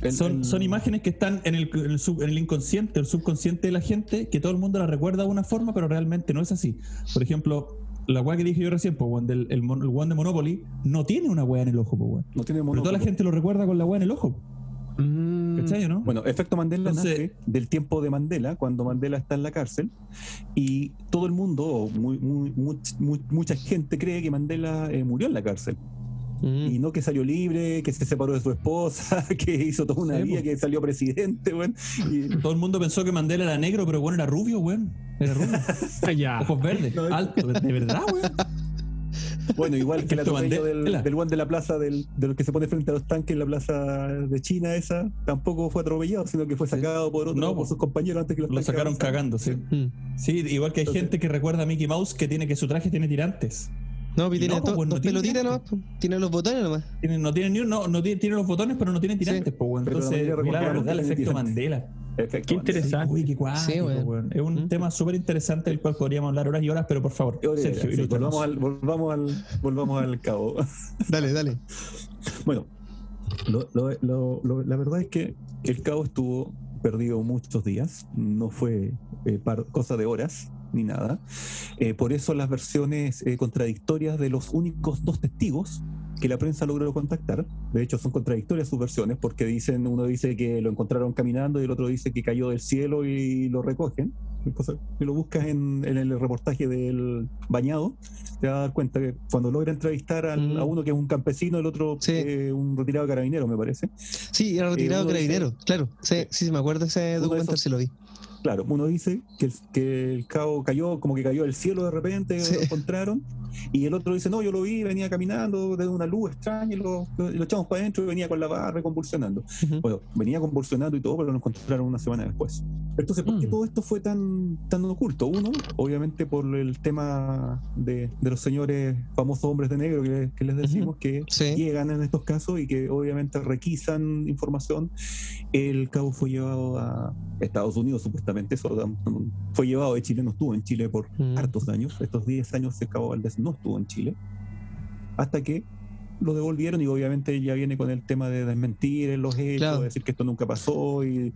El- son, el- son imágenes que están en el, en el sub- en el inconsciente, el subconsciente de la gente, que todo el mundo la recuerda de una forma, pero realmente no es así. Por ejemplo, la weá que dije yo recién, pues, weón, del, el, el weón de Monopoly, no tiene una weá en el ojo, pues, weón. No tiene Pero mono. toda la gente lo recuerda con la weá en el ojo. Mm, ¿Cachai, o no? Bueno, efecto Mandela Entonces- nace del tiempo de Mandela, cuando Mandela está en la cárcel, y todo el mundo, o muy, muy, much- mu- mucha gente cree que Mandela eh, murió en la cárcel. Mm. Y no que salió libre, que se separó de su esposa, [LAUGHS] que hizo toda una Sí, vida, que salió presidente, weón. Y- [LAUGHS] Todo el mundo pensó que Mandela era negro, pero bueno, era rubio, weón. Era rubio. [LAUGHS] Ojos verdes, alto, de verdad, weón. Bueno, igual que el atropello del, del one de la plaza, del, de los que se pone frente a los tanques en la plaza de China, esa, tampoco fue atropellado, sino que fue sacado por otro, No, por po. sus compañeros antes que los Lo sacaron cagando, sí. Sí, igual que hay Entonces- gente que recuerda a Mickey Mouse que tiene que su traje tiene tirantes. No, pues Y tiene no, to- pues, no dos tiene pelotitas nomás. pues. Tiene los botones nomás. Tiene, no tiene ni un- no, no tiene, tiene los botones, pero no tiene tirantes, pues, weón. Pero la Entonces, mira, la verdad, el efecto tirantes. Mandela. Efecto Qué interesante. Uy, qué cuático, Sí. Es un ¿Mm? tema súper interesante del cual podríamos hablar horas y horas, pero por favor, Oye, Sergio, sí, ilústranos. volvamos, al, volvamos, al, volvamos al cabo. [LAUGHS] Dale, dale. Bueno, lo- lo- lo- lo- la verdad es que el cabo estuvo perdido muchos días, no fue eh, par- cosa de horas ni nada. Eh, por eso las versiones eh, contradictorias de los únicos dos testigos que la prensa logró contactar, de hecho son contradictorias sus versiones, porque dicen, uno dice que lo encontraron caminando y el otro dice que cayó del cielo y lo recogen. Cosa- Si lo buscas en, en el reportaje del bañado, te vas a dar cuenta que cuando logra entrevistar al- Mm. a uno que es un campesino, el otro Sí. eh, un retirado carabinero, me parece. Sí, era retirado uno dice- carabinero. Claro. Sí, sí, me acuerdo ese documental, sí lo vi. Claro, uno dice que el, que el cabo cayó, como que cayó del cielo de repente, Sí. lo encontraron, Y el otro dice, no, yo lo vi, venía caminando de una luz extraña y lo, lo- lo echamos para adentro y venía con la barra convulsionando. Ujú. Bueno, venía convulsionando y todo, pero lo encontraron una semana después. Entonces, ¿por qué Mm. todo esto fue tan, tan oculto? Uno, obviamente por el tema de, de los señores famosos hombres de negro que, que les decimos que Sí. llegan en estos casos y que obviamente requisan información. El cabo fue llevado a Estados Unidos, supuestamente. Eso, fue llevado de Chile, no estuvo en Chile por Mm. hartos años. Estos 10 años el cabo Valdés no estuvo en Chile. Hasta que lo devolvieron y obviamente ya viene con el tema de desmentir en los hechos, Claro. de decir que esto nunca pasó y,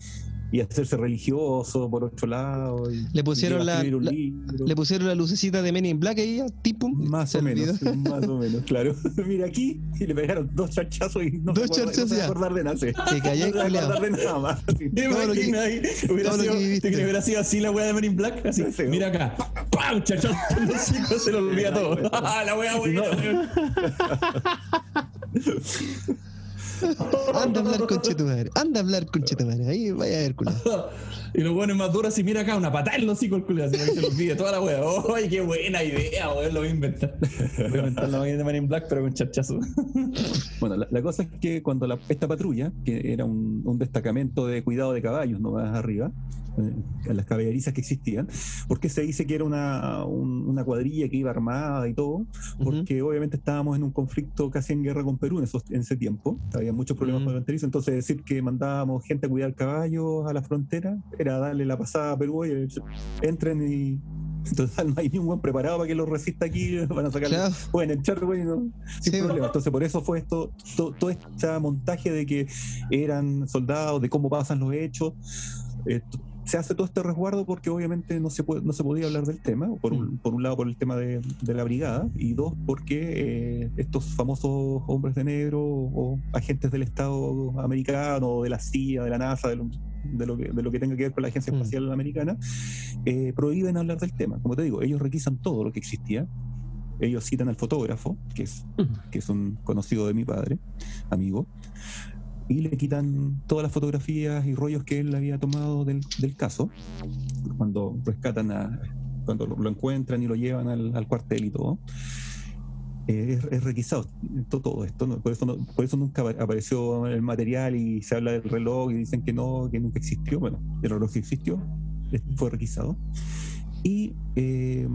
y hacerse religioso por otro lado. y- Le pusieron y la- la- libro. Le pusieron la lucecita de Men in Black ahí, tipo. Más o menos, olvidó. [LAUGHS] más o [LAUGHS] menos, claro. [LAUGHS] Mira aquí y le pegaron dos charchazos y no Dos se acordar de nada. Te callé, no se acordar de nada más. ¿Te Todo imaginas ahí? Hubiera sido, ¿te que hubiera sido así la wea de Men in Black? Así, Sí. mira acá. ¡Pa! ¡Pam! Chachazo en los se lo olvida todo. ¡Ah, la wea buena! [LAUGHS] Anda a hablar con Chetumare. Anda a hablar con Chetumare. Ahí vaya a ver, culiao. [LAUGHS] Y los buenos más duros, así, mira acá, una patada en los hocico el culo, así que se lo olvide toda la wea. [LAUGHS] ¡Ay, qué buena idea, weón! Lo voy a inventar. Voy a inventar la máquina de Men in Black, pero con chachazo. Bueno, la, la cosa es que cuando la- esta patrulla, que era un, un destacamento de cuidado de caballos, no más arriba, eh, en las caballerizas que existían, porque se dice que era una, un- una cuadrilla que iba armada y todo, porque obviamente estábamos en un conflicto casi en guerra con Perú en, esos- en ese tiempo, había muchos problemas Mm. fronterizos, entonces decir que mandábamos gente a cuidar caballos a la frontera era darle la pasada a Perú y entren y... Total, [LAUGHS] no hay ni un buen preparado para que lo resista aquí, [LAUGHS] van a sacar Claro. pueden echar, güey, no, sin Sí. problema. Entonces, por eso fue esto, to- todo este montaje de que eran soldados, de cómo pasan los hechos. T- se hace todo este resguardo porque obviamente no se puede, no se podía hablar del tema, por un, por un lado por el tema de, de la brigada, y dos, porque eh, estos famosos hombres de negro o agentes del Estado americano, de la CIA, de la NASA, de lo, de lo que, de lo que tenga que ver con la Agencia Mm. Espacial Americana, eh, prohíben hablar del tema. Como te digo, ellos requisan todo lo que existía. Ellos citan al fotógrafo, que es, que es un conocido de mi padre, amigo, y le quitan todas las fotografías y rollos que él había tomado del, del caso, cuando rescatan a, cuando lo, encuentran y lo llevan al, cuartel y todo. Eh, es, requisado to- todo esto, por, eso por eso nunca apa- apareció el material y se habla del reloj y dicen que no, que nunca existió. Bueno, el reloj existió, fue requisado. Y eh,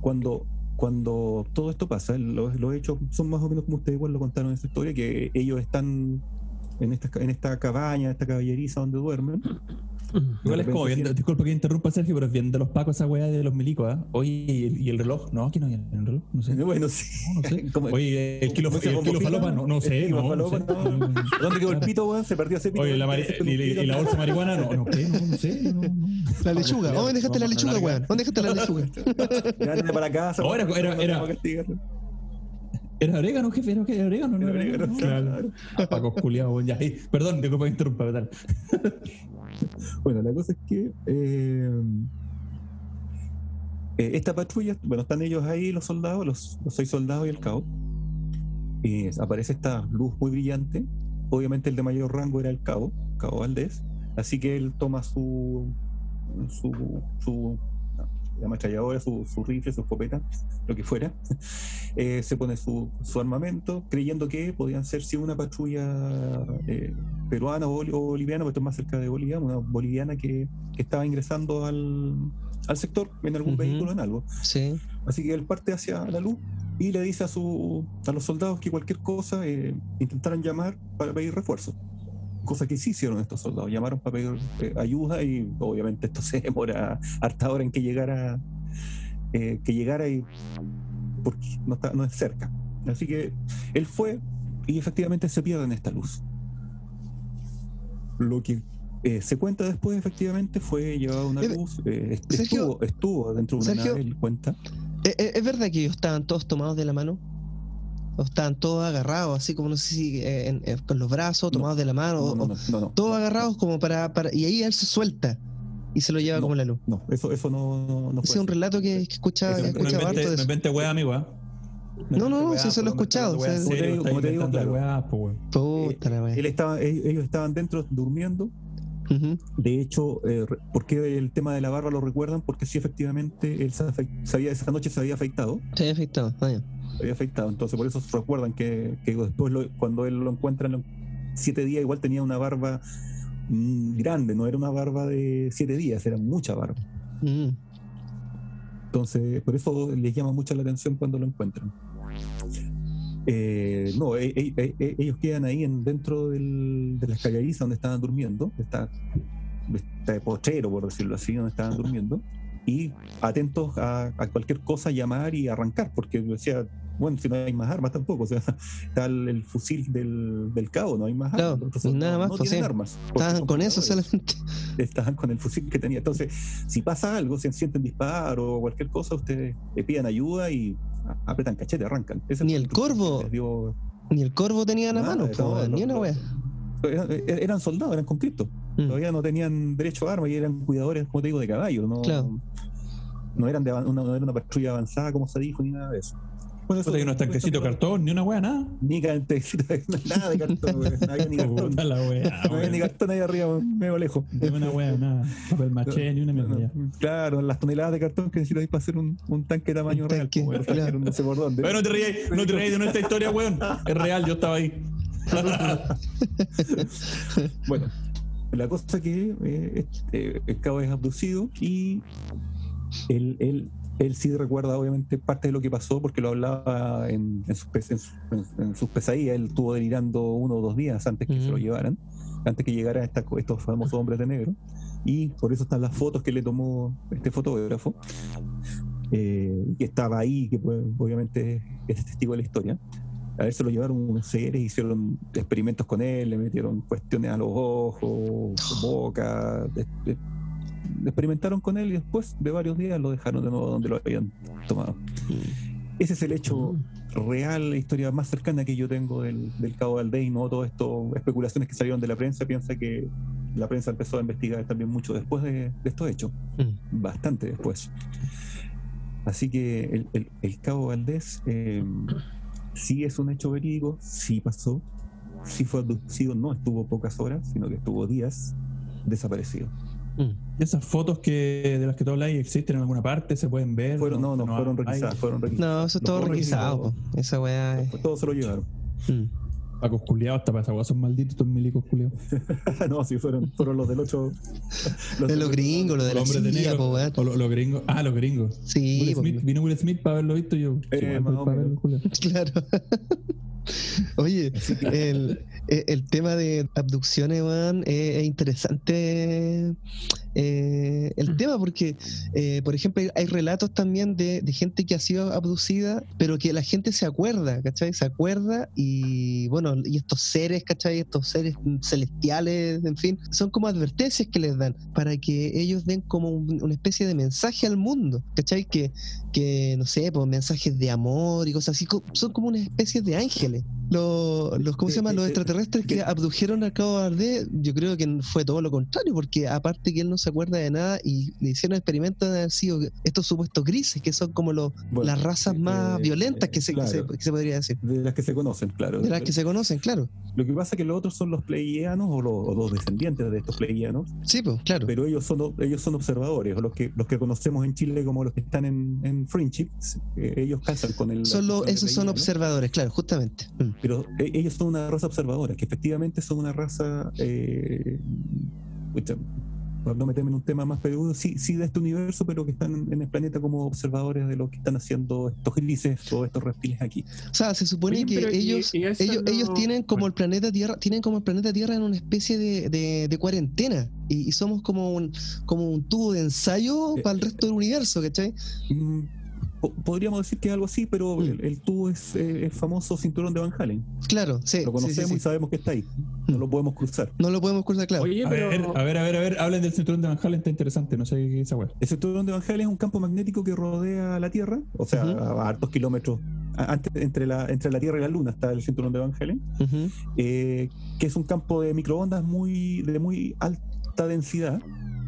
cuando, cuando todo esto pasa, los, los hechos son más o menos como ustedes igual lo contaron en esa historia, que ellos están en esta, en esta cabaña, esta caballeriza donde duermen. Igual es como bien, disculpa que interrumpa Sergio, pero es bien de los pacos esa weá de los milicos, ¿ah? Oye, ¿y el, y el reloj? No, aquí no hay el reloj, no sé. [LAUGHS] Bueno, sí. No, no sé. Oye, el kilo, el kilo falopa, no, no sé, no, no falopa, sé. no. ¿Dónde quedó el pito, weón? Se perdió ese pito. Oye, la mari- [LAUGHS] Ese y, la bolsa de marihuana, no, no, ¿qué? No, no sé, no, no. La lechuga. ¿Dónde dejaste la lechuga, weón? ¿Dónde dejaste la lechuga? Para casa. Oh, era- era- era- orégano, jefe, era, orégano, no Era orégano, orégano. claro. Paco culiado, ya. Ey, Perdón, disculpa que interrumpa, tal. [LAUGHS] Bueno, la cosa es que eh, eh, esta patrulla, bueno, están ellos ahí, los soldados, los, los seis soldados y el cabo. Y aparece esta luz muy brillante. Obviamente el de mayor rango era el cabo, cabo Valdés. Así que él toma su su, su la ametralladora, su, su rifle, su escopeta, lo que fuera. [LAUGHS] Eh, se pone su, su armamento, creyendo que podían ser sí una patrulla eh, peruana o, boli- o boliviana, porque esto es más cerca de Bolivia, una boliviana que, que estaba ingresando al, al sector en algún vehículo, en algo. Sí. Así que él parte hacia la luz y le dice a, su, a los soldados que cualquier cosa eh, intentaran llamar para pedir refuerzo. Cosa que sí hicieron estos soldados, llamaron para pedir eh, ayuda y obviamente esto [LAUGHS] se demora harta hora en que llegara, eh, que llegara y porque no, está, no es cerca. Así que él fue y efectivamente se pierde en esta luz. Lo que eh, se cuenta después efectivamente fue llevado una luz, eh, Sergio, estuvo, estuvo dentro de una Sergio. nave, él cuenta. ¿Es, es- es verdad que ellos estaban todos tomados de la mano? ¿O estaban todos agarrados, así como no sé si eh, en- eh, con los brazos No. tomados de la mano? No, o- no, o no, no, no. todos agarrados como para, para. Y ahí él se suelta y se lo lleva No. como la luz. No, eso, eso no, es un relato que, que escuchaba, que es escuchaba harto de inventé weá, amigo, ¿ah? Me No, no, no, si eso lo he escuchado, o sea, como te digo, como te digo, inventando claro. weá, po, weón. Puta la wea. Él estaba, ellos estaban dentro durmiendo. De hecho, eh, re- ¿por qué el tema de la barba lo recuerdan? Porque sí, efectivamente, él se, había- esa noche se había afeitado. Se había afectado. Ah, ya. se había afeitado. Entonces, por eso recuerdan que, que después, lo- cuando él lo encuentra en los siete días, igual tenía una barba mm, grande, no era una barba de siete días, era mucha barba. Mm. Entonces, por eso les llama mucho la atención cuando lo encuentran. Eh, no, e- e- e- e- ellos quedan ahí en, dentro del- de las calladiza donde estaban durmiendo, está, está de potrero, por decirlo así, donde estaban durmiendo, y atentos a, a cualquier cosa, llamar y arrancar, porque decía, bueno, si no hay más armas tampoco, o sea, [LAUGHS] está el, el fusil del, del cabo, no hay más Claro, armas, entonces nada más, no pues, tienen sí. armas. Estaban con eso solamente. [LAUGHS] estaban con el fusil que tenía. Entonces, si pasa algo, si sienten disparo o cualquier cosa, ustedes le pidan ayuda y apretan cachete, arrancan. Ni el corvo. dio- Ni el corvo tenía en la mano, ni una wea. Eran, eran soldados, eran conscriptos. Mm. Todavía no tenían derecho a armas y eran cuidadores, como te digo, de caballos. No, Claro. no, eran de una, no era una patrulla avanzada, como se dijo, ni nada de eso. Eso- Puta, que unos tanquecitos de cartón, ni una wea, nada. Ni cantecito, [LAUGHS] nada de cartón, güey. no había ni cartón. Puta la wea, No había ni weón. cartón ahí arriba, medio lejos. Ni una wea, nada. Papel maché, ni una mierda. Claro, las toneladas de cartón que necesitas para hacer un, un tanque de tamaño real. claro. no sé por dónde. Bueno, no te ríes, no te ríes de nuestra historia, weón. Es real, yo estaba ahí. [LAUGHS] Bueno, la cosa que eh, este, el cabo es abducido y él, él, él sí recuerda obviamente parte de lo que pasó porque lo hablaba en, en sus, en en- sus pesadillas. Él estuvo delirando uno o dos días antes que se lo Ujú. llevaran, antes que llegaran estos famosos hombres de negro. Y por eso están las fotos que le tomó este fotógrafo, eh, que estaba ahí, que pues, obviamente es testigo de la historia. A ver, se lo llevaron unos seres, hicieron experimentos con él, le metieron cuestiones a los ojos, boca, de- de- experimentaron con él y después de varios días lo dejaron de nuevo donde lo habían tomado. Ese es el hecho real, la historia más cercana que yo tengo del, del Cabo Valdés y no todo esto, especulaciones que salieron de la prensa. Piensa que la prensa empezó a investigar también mucho después de, de estos hechos, Mm. bastante después. Así que el, el- el Cabo Valdés eh, sí es un hecho verídico, sí pasó, sí fue abducido, no estuvo pocas horas, sino que estuvo días desaparecido. Mm. ¿Y esas fotos que de las que tú hablas existen en alguna parte? ¿Se pueden ver? Fueron, no, no, fueron hay- requisadas, fueron requisadas. No, eso es todo fueron requisado. Esa weá es. Todos se lo llevaron. Mm. Pacos culiados, hasta para esa weá son malditos estos milicos culiados. [LAUGHS] no, sí, fueron, fueron los del 8. De [LAUGHS] los gringos, lo de la Los hombres de negro. O lo- los gringos. Ah, los gringos. Sí, Will Smith, vino Will Smith para haberlo visto yo. Eh, Sí, más o para verlo. [LAUGHS] Claro. Oye, el, el- tema de abducciones, weón, es, es interesante eh, el tema porque, eh, por ejemplo, hay- relatos también de, de gente que ha sido abducida, pero que la gente se acuerda, ¿cachai? Se acuerda y, bueno, y estos seres, ¿cachai? Estos seres celestiales, en fin, son como advertencias que les dan para que ellos den como un- una especie de mensaje al mundo, ¿cachai? Que, que no sé, pues mensajes de amor y cosas así, son como una especie de ángeles. Los, los ¿cómo se Eh, llaman? Los eh, extraterrestres que abdujeron al Cabo Valdés, yo creo que fue todo lo contrario, porque aparte que él no se acuerda de nada y le hicieron experimentos de haber sido estos supuestos grises, que son como los, Bueno, las razas eh, más eh, violentas que se, que se- claro. que se podría decir. De las que se conocen, claro. De las que se conocen, claro. Lo que pasa es que los otros son los pleiadianos o los, o los descendientes de estos pleiadianos, Sí, pues, claro. pero ellos son ellos son observadores, o los que los que conocemos en Chile como los que están en, en Friendship, eh, ellos casan con el. Son los- esos son observadores, claro, justamente. Mm. Pero e- ellos son una raza observadora, que efectivamente son una raza. Eh, para no meterme en un tema más peludo, sí, sí de este universo, pero que están en el planeta como observadores de lo que están haciendo estos grises o estos reptiles aquí. O sea, se supone Oye, que y- ellos, y ellos, no- ellos tienen como Bueno. el planeta Tierra, tienen como el planeta Tierra en una especie de, de- de cuarentena. Y, y somos como un, como un tubo de ensayo Eh, para el resto del universo, ¿cachai? Mm, Podríamos decir que es algo así, pero Mm. el, el tubo es eh, el famoso cinturón de Van Halen. Claro, sí. Lo sí, conocemos sí, y sabemos que está ahí. No Mm. lo podemos cruzar. No lo podemos cruzar, claro. Oye, A pero. ver, a ver, a ver, a ver, hablen del cinturón de Van Halen, está interesante, no sé qué es esa weá. El cinturón de Van Halen es un campo magnético que rodea la Tierra, o sea, a hartos kilómetros. Antes, entre, la, entre la Tierra y la Luna está el cinturón de Van Halen. Eh, que es un campo de microondas muy, de muy alta densidad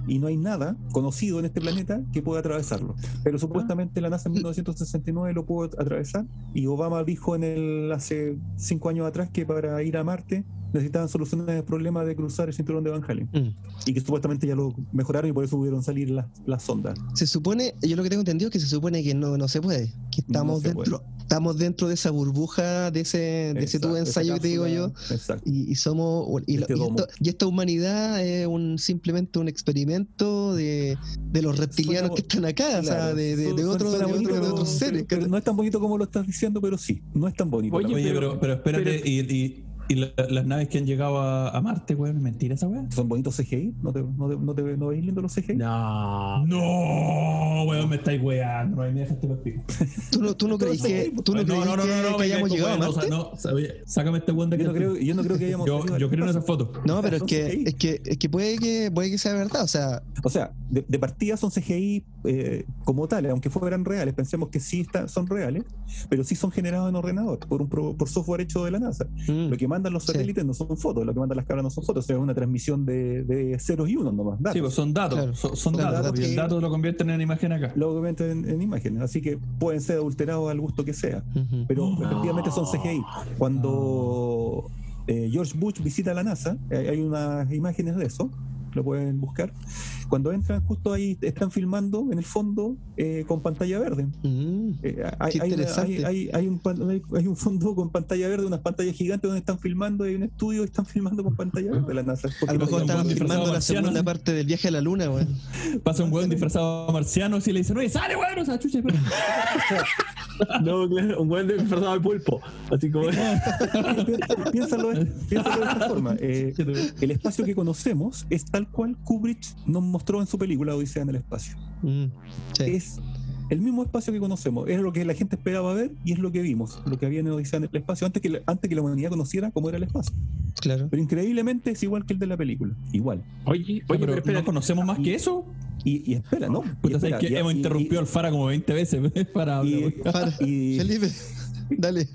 y no hay nada conocido en este planeta que pueda atravesarlo. Pero supuestamente la NASA en 1969 lo pudo atravesar y Obama dijo en el hace cinco años atrás que para ir a Marte necesitaban solucionar el problema de cruzar el cinturón de Van Halen. Mm. Y que supuestamente ya lo mejoraron y por eso pudieron salir las, las sondas. Se supone, yo lo que tengo entendido es que se supone que no, no se puede, que estamos se dentro, estamos dentro de esa burbuja, de ese, de ese tubo de Exacto, ensayo esa que te digo yo, cápsula, Exacto. y, y somos y, Este lo- y esto- y esta humanidad es un simplemente un experimento de, de los reptilianos Suena- que están acá, o sea, Claro, de, de, de otro- suena de bonito, otro- de otros seres. pero- pero no es tan bonito como lo estás diciendo, pero sí, no es tan bonito. Oye, pero, pero espérate, pero- y, y, la- las naves que han llegado a, a Marte, weón, mentira esa weón. son bonitos CGI, ¿no te, no te, no te- no veis lindo los CGI? No. No, weón, me estáis weando, no hay me dejaste los picos. [LAUGHS] ¿Tú no, tú no crees que, tú no no, crees no, no, que, no, no, que hayamos llegado a Marte? no, o sea, no, oye, sácame este weón de aquí. Yo no creo, yo no creo que hayamos yo, yo creo en esa espacio. foto. No, pero es que, es que, es que puede que puede que sea verdad, o sea, O sea, de, de partida son CGI eh, como tales, aunque fueran reales, pensemos que sí está- son reales, pero sí son generados en ordenador por un pro- por software hecho de la NASA. mm, Lo que mandan los Sí. satélites no son fotos, lo que mandan las cámaras no son fotos, o sea, es una transmisión de, de ceros y unos nomás. datos. Sí, pues son datos, Claro. son, son Claro, datos, datos y el dato lo convierten en imagen acá. Que meten en, en imágenes, así que pueden ser adulterados al gusto que sea, pero efectivamente son CGI. Cuando eh, George Bush visita la NASA, eh, hay unas imágenes de eso, lo pueden buscar. Cuando entran, justo ahí están filmando en el fondo eh, con pantalla verde. Mm. Eh, hay, Qué interesante. hay- hay- hay un, pan- hay- hay un fondo con pantalla verde, unas pantallas gigantes donde están filmando, hay un estudio y están filmando con pantalla verde la NASA. A lo mejor estaban filmando la segunda parte del viaje a la luna, weón. [LAUGHS] Pasa un weón disfrazado marciano y le dicen, oye, sale weón, o sea, chucha. [LAUGHS] No, claro, un buen disfrazado de pulpo. Así como. Pi- [LAUGHS] piénsalo, de- piénsalo de esta forma. eh, el espacio que conocemos es tal cual Kubrick nos mostró en su película Odisea en el espacio. Mm, sí. Es el mismo espacio que conocemos, es lo que la gente esperaba ver y es lo que vimos, lo que había en Odisea en el espacio antes que la, antes que la humanidad conociera cómo era el espacio. Claro. Pero increíblemente es igual que el de la película, igual. Oye, Oye, oye, pero pero espera. ¿no conocemos más que eso? Y, y espera, ¿no? Sabes espera, que y- hemos y- interrumpido al Fara como 20 veces [LAUGHS] para hablar, Felipe, [LAUGHS] dale.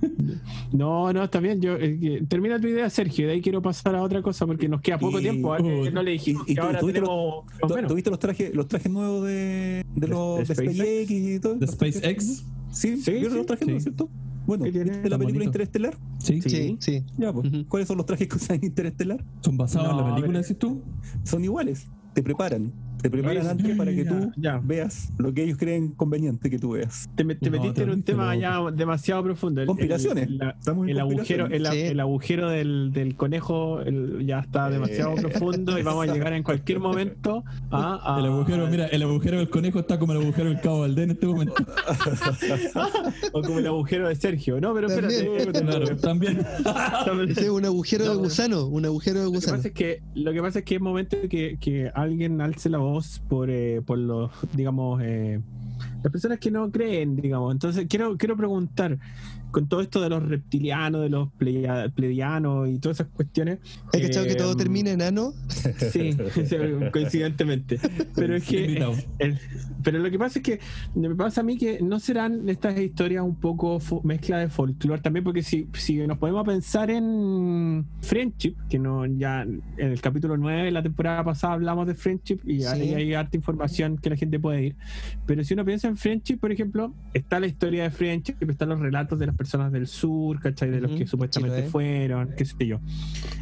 [LAUGHS] No, no, está bien. Yo, eh, termina tu idea, Sergio. De ahí quiero pasar a otra cosa porque nos queda poco Y- tiempo. uh, no le dijimos y- que tú- ahora tuviste tenemos. ¿Tu- bueno, ¿Tuviste los trajes, los trajes nuevos de, de los de SpaceX? Y todo? ¿De SpaceX? Sí, Sí, ¿vieron sí, los trajes sí. cierto? Bueno, ¿Qué tiene? ¿viste la película bonito. Interestelar? Sí, Sí, sí. Ya, pues. ¿cuáles son los trajes que usan Interestelar? son basados en la película, decís tú. Son iguales, te preparan. Te preparan Oye, antes para que ya, tú ya. veas lo que ellos creen conveniente que tú veas. te, me- te No, metiste te en un tema ya demasiado profundo. El- Conspiraciones. El, la- Estamos en el agujero, el, conspiraciones. Sí. el agujero del, del conejo el- ya está demasiado Eh. profundo y vamos a llegar en cualquier [LAUGHS] momento a, a- El agujero, mira, el agujero del conejo está como el agujero del Cabo Valdés en este momento. [LAUGHS] o como el agujero de Sergio. No, pero También. espérate. Claro, también. Ese es un agujero de No, gusano, un agujero de Lo que, gusano. pasa es que, lo que pasa es que es momento de que, que alguien alce la voz por, eh, por los, digamos, eh, las personas que no creen, digamos. Entonces, quiero, quiero preguntar, con todo esto de los reptilianos, de los pleia- pleiadianos y todas esas cuestiones. ¿Has cachado que todo eh, termina en ano? [LAUGHS] Sí, coincidentemente. Pero es que. Invitado. el- pero lo que pasa es que me pasa a mí que no serán estas historias un poco mezcla de folclore también, porque si, si nos podemos pensar en Friendship, que no ya en el capítulo 9 la temporada pasada hablamos de Friendship y Sí. ahí hay harta información que la gente puede ir. Pero si uno piensa en Friendship, por ejemplo, está la historia de Friendship, están los relatos de las personas del sur, ¿cachai? De los que supuestamente Chiloé. fueron, qué sé yo.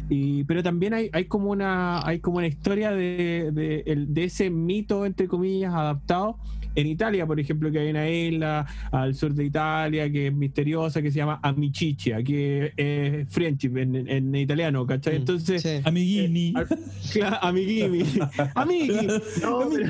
Y, pero también hay, hay como una hay como una historia de, de, de ese mito entre comillas adaptado en Italia por ejemplo que hay una isla al sur de Italia que es misteriosa que se llama Amiciccia que es friendship en, en italiano ¿cachai? Mm, entonces sí. Amiguini. claro, amiguimi [LAUGHS] amigui no pero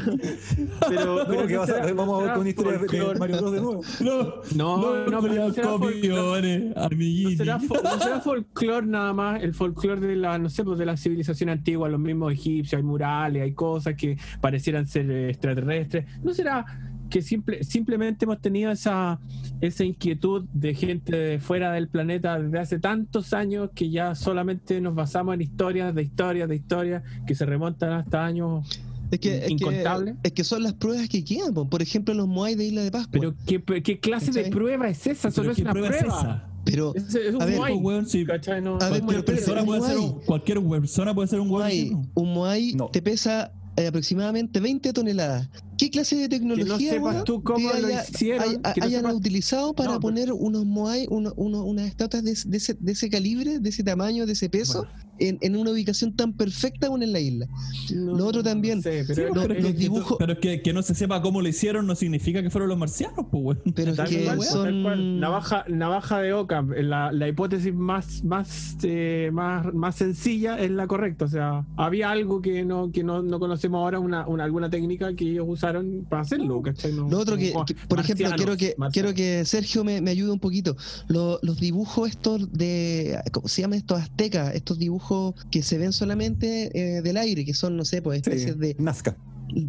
pero, No, pero que no vas a- será- vamos a ver con historia de folclore. Mario Bros de nuevo. No, no, no, pero no copiones, no amiguini. será, no será folclore nada más, el folclore de la, no sé, pues de la civilización antigua, los mismos egipcios, hay murales, hay cosas que parecieran ser eh, extraterrestres. ¿No será que simple, simplemente hemos tenido esa, esa inquietud de gente de fuera del planeta desde hace tantos años que ya solamente nos basamos en historias, de historias, de historias que se remontan hasta años? Es que, es que, Incontable. es que son las pruebas que quedan. po. Por ejemplo, los Moai de Isla de Pascua. Pero ¿qué, qué clase de prueba es esa? Eso ¿Pero no es una prueba prueba. es esa? Pero, Es, es un A ver, Pues, weón, sí. ¿cachai? No, A ver, no Cualquier pero- persona puede ser un, cualquier persona puede ser un Moai, huevo. un Moai No. te pesa eh, aproximadamente 20 toneladas. ¿Qué clase de tecnología sepas weón, tú cómo que lo haya- hicieron, hay- que no hayan sepas- utilizado para No, pero- poner unos Moai, uno- uno- unas estatuas de, de ese, de ese calibre, de ese tamaño, de ese peso, en, en una ubicación tan perfecta aún en la isla? No, Lo otro también. no sé, Sí, pero lo- pero, es los que, que dibujos- tú- pero es que, que no se sepa cómo lo hicieron no significa que fueron los marcianos, pues, weón. Pero es que cual, son... cual. Navaja, navaja de Ockham, la, la hipótesis más, más, eh, más, más sencilla es la correcta. O sea, había algo que no, que no, no conocemos ahora, una, una- alguna técnica que ellos usaron para hacerlo. ¿cachai? No- Lo otro que, como que, por ejemplo, quiero que marcianos. quiero que Sergio me, me ayude un poquito. Lo- los dibujos estos de, ¿cómo se llaman estos aztecas? Estos dibujos que se ven solamente eh, del aire, que son, no sé, pues Sí, especies de... Nazca.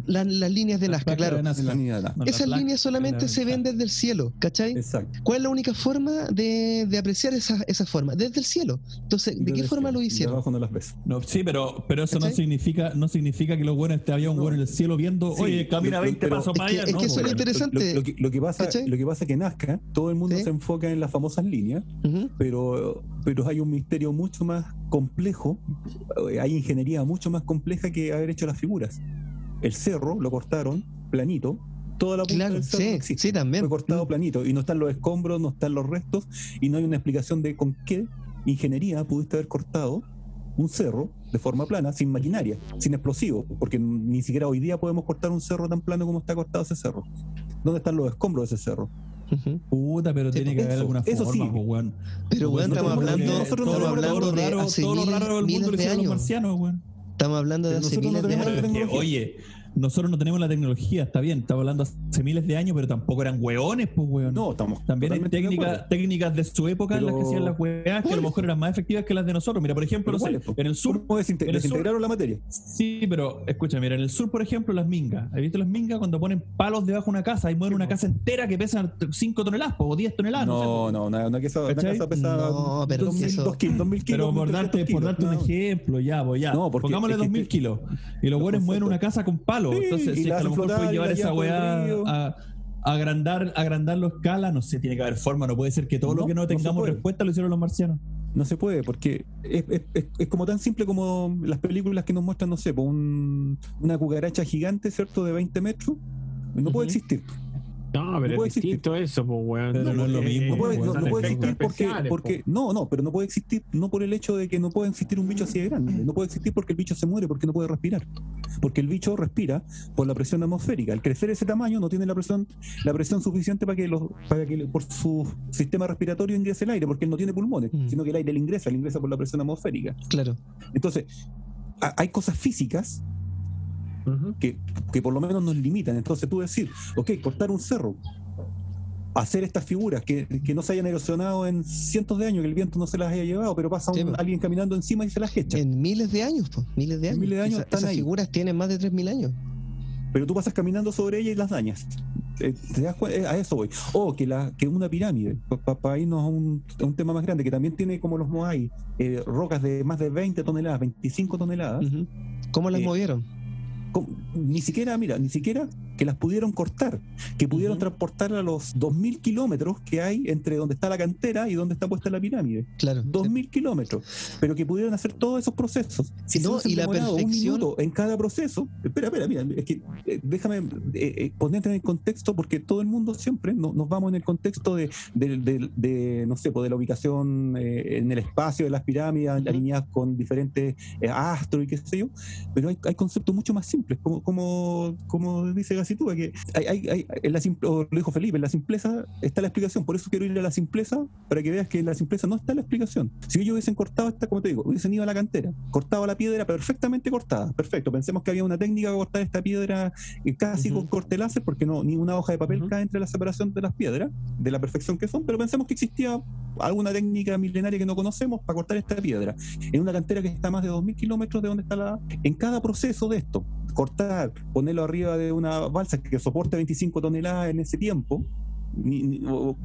La- las líneas de Nazca, claro. En la línea de Nazca. No, la Esas líneas solamente la- se ven desde el cielo, ¿cachai? Exacto. ¿Cuál es la única forma de, de apreciar esa, esa forma? Desde el cielo. Entonces, ¿de qué forma lo hicieron? abajo no las ves. No, sí, pero, pero eso no significa, no significa que los buenos te había un No. bueno en el cielo viendo, Sí, oye, camina lo- lo- 20 pero- pasos Es para allá. es que eso es interesante. Lo, lo que, lo que pasa, ¿Cachai? lo que pasa que Nazca, todo el mundo se enfoca en las famosas líneas, pero, pero hay un misterio mucho más complejo, eh, hay ingeniería mucho más compleja que haber hecho las figuras. El cerro lo cortaron planito, toda la punta Claro, del cerro no sí, existe. sí, también. Fue cortado Mm. planito y no están los escombros, no están los restos y no hay una explicación de con qué ingeniería pudiste haber cortado un cerro de forma plana, sin maquinaria, sin explosivos, porque ni siquiera hoy día podemos cortar un cerro tan plano como está cortado ese cerro. ¿Dónde están los escombros de ese cerro? Puta, pero Sí, tiene que haber eso- alguna eso forma, sí. pues, weón. Pero, weón, estamos hablando, todo lo- raro- hace todo lo miles, raro del mundo hicieron los marcianos, weón. Estamos hablando de hace nosotros no miles de años. Oye, nosotros no tenemos la tecnología, está bien, estamos hablando hace miles de años, pero tampoco eran hueones, pues, weón. No, estamos También hay técnicas, técnicas de su época en las que hacían las weas que a lo mejor eran más efectivas que las de nosotros. Mira, por ejemplo, ¿Pero no sé, en el sur. ¿Cómo desinte- en el sur- desintegraron la materia? Sí, pero escucha, mira, en el sur, por ejemplo, las mingas. ¿Has visto las mingas cuando ponen palos debajo de una casa y mueven una casa entera que pesa 5 toneladas po, o 10 toneladas? No, sé, No, no, una, una casa, una casa pesa No, pero dos que mil- eso- dos kilos, dos mil kilos. Pero por 1300 darte, por darte un no. ejemplo, ya, pues ya. No, porque Pongámosle es que- 2000 kilos. Y los buenos mueven una casa con palos. Sí, Entonces, si es que a lo mejor y llevar esa weá a, a agrandar, agrandarlo a escala, no sé, tiene que haber forma. No puede ser que todo lo que no tengamos respuesta lo hicieron los marcianos. No se puede, porque es, es- es- es como tan simple como las películas que nos muestran, no sé, por un- una cucaracha gigante, ¿cierto? De 20 metros. No puede existir. No, No pero puede es distinto eso, pues, weón. Pero no es lo mismo, No puede, no- no existir porque, porque no, no, pero no puede existir no por el hecho de que no pueda existir un bicho así de grande, no puede existir porque el bicho se muere porque no puede respirar, porque el bicho respira por la presión atmosférica. Al crecer ese tamaño no tiene la presión la presión suficiente para que los para que por su sistema respiratorio ingrese el aire, porque él no tiene pulmones, Mm. sino que el aire le ingresa, le ingresa por la presión atmosférica. Claro. Entonces ha- hay cosas físicas Que, que por lo menos nos limitan. Entonces tú decir, ok, cortar un cerro, hacer estas figuras que, que no se hayan erosionado en cientos de años, que el viento no se las haya llevado, pero pasa un- alguien caminando encima y se las echa. En miles de años, pues. Miles de En años. miles de años Esa- están esas ahí. figuras tienen más de 3.000 años. Pero tú pasas caminando sobre ella y las dañas. Eh, ¿Te das eh, A eso voy. O que, la, que una pirámide, para irnos a un, a un tema más grande, que también tiene como los Moai, eh, rocas de más de 20 toneladas, 25 toneladas. ¿Cómo las Eh, movieron? Ni siquiera, mira, ni siquiera que las pudieron cortar, que pudieron Ujú. transportar a los 2.000 kilómetros que hay entre donde está la cantera y donde está puesta la pirámide. Claro. 2.000 kilómetros, pero que pudieron hacer todos esos procesos. Si No, y la un perfección- en cada proceso, espera, espera, mira, es que eh, déjame eh, eh, ponerte en el contexto, porque todo el mundo siempre no- nos vamos en el contexto de, de- de- de, no sé, pues de la ubicación eh, en el espacio de las pirámides, Ujú. alineadas con diferentes astros y qué sé yo, pero hay, hay conceptos mucho más simples, como, como, como dice Que hay, hay- hay- en la simple- o lo dijo Felipe, en la simpleza está la explicación, por eso quiero ir a la simpleza, para que veas que en la simpleza no está la explicación. Si ellos hubiesen cortado esta, como te digo, hubiesen ido a la cantera, cortado la piedra perfectamente cortada, perfecto, pensemos que había una técnica para cortar esta piedra eh, casi con corte láser, porque no, ni una hoja de papel Ujú. cae entre la separación de las piedras, de la perfección que son, pero pensemos que existía alguna técnica milenaria que no conocemos para cortar esta piedra en una cantera que está a más de 2.000 kilómetros de donde está la... En cada proceso de esto, cortar, ponerlo arriba de una balsa que soporte 25 toneladas en ese tiempo, ni- ni- o-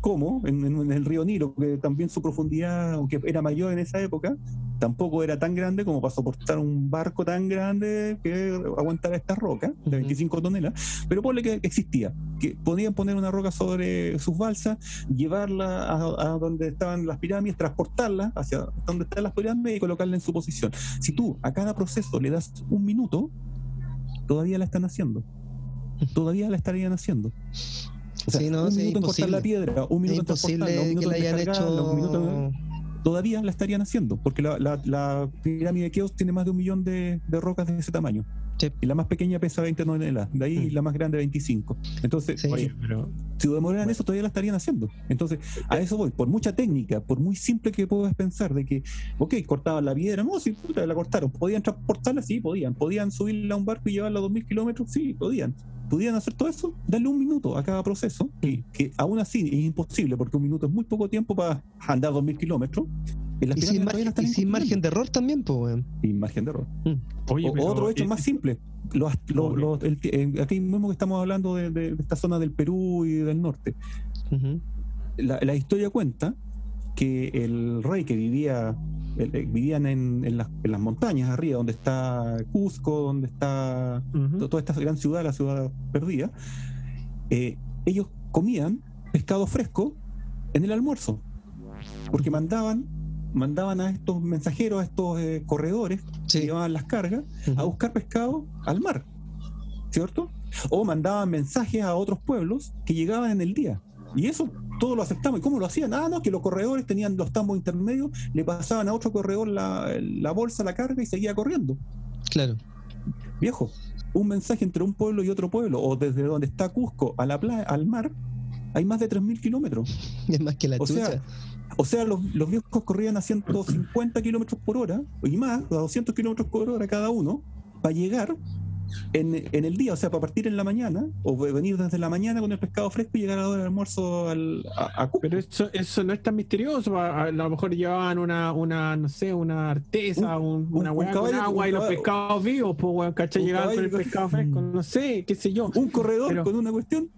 ¿cómo? En, el río Nilo, que también su profundidad, aunque era mayor en esa época, tampoco era tan grande como para soportar un barco tan grande que aguantara esta roca de Ujú. 25 toneladas. Pero ponle que existía, que podían poner una roca sobre sus balsas, llevarla a, a donde estaban las pirámides, transportarla hacia donde están las pirámides y colocarla en su posición. Si tú a cada proceso le das un minuto, todavía la están haciendo. todavía la estarían haciendo. O sea, Sí, no, un sí, minuto en cortar la piedra, un Es minuto en transportarla, un que minuto la en descargarla, un minuto hecho. en- todavía la estarían haciendo, porque la, la- la pirámide de Keops tiene más de un millón de, de rocas de ese tamaño. Sí. Y la más pequeña pesa 20 toneladas, de ahí Mm. la más grande 25. Entonces, Sí. Oye, pero si demoraran eso, todavía la estarían haciendo. Entonces, a eso voy. Por mucha técnica, por muy simple que puedas pensar, de que, ok, cortaban la piedra, no, sí, puta, la cortaron. ¿Podían transportarla? Sí, podían. ¿Podían subirla a un barco y llevarla a 2.000 kilómetros? Sí, podían. ¿Podían hacer todo eso? Darle un minuto a cada proceso, que, que aún así es imposible, porque un minuto es muy poco tiempo para andar 2.000 kilómetros. Las Y sin, margen, la están y sin margen incumpliendo. de error también, pues, weón. Sin margen de error. Oye, O- otro hecho eh, más simple. Los, los- Ok. los- el- eh, aquí mismo que estamos hablando de, de esta zona del Perú y del norte. La, la historia cuenta que el rey que vivía el- eh, vivían en, en las, en las montañas arriba donde está Cusco donde está toda esta gran ciudad la ciudad perdida eh, ellos comían pescado fresco en el almuerzo porque mandaban mandaban a estos mensajeros a estos eh, corredores Sí. que llevaban las cargas a buscar pescado al mar ¿cierto? o mandaban mensajes a otros pueblos que llegaban en el día y eso todos lo aceptamos. ¿Y cómo lo hacían? Ah, no, que los corredores tenían los tambos intermedios, le pasaban a otro corredor la, la bolsa, la carga y seguía corriendo. Claro. Viejo, un mensaje entre un pueblo y otro pueblo, o desde donde está Cusco a la playa, al mar, hay más de 3.000 kilómetros. [LAUGHS] Es más que la O chucha. sea, o sea los, los viejos corrían a 150 kilómetros por hora y más, a 200 kilómetros por hora cada uno, para llegar en, en el día, o sea, para partir en la mañana, o venir desde la mañana con el pescado fresco y llegar a la hora del almuerzo al, a, a Cusco. Pero eso, eso no es tan misterioso. A, a lo mejor llevaban una, una no sé, una artesa, un- un- una un hueá con caballo- agua un y los pescados vivos, pues, weón, ¿cachai? un Llegaban con el pescado [LAUGHS] fresco, no sé, qué sé yo. un corredor Pero- con una cuestión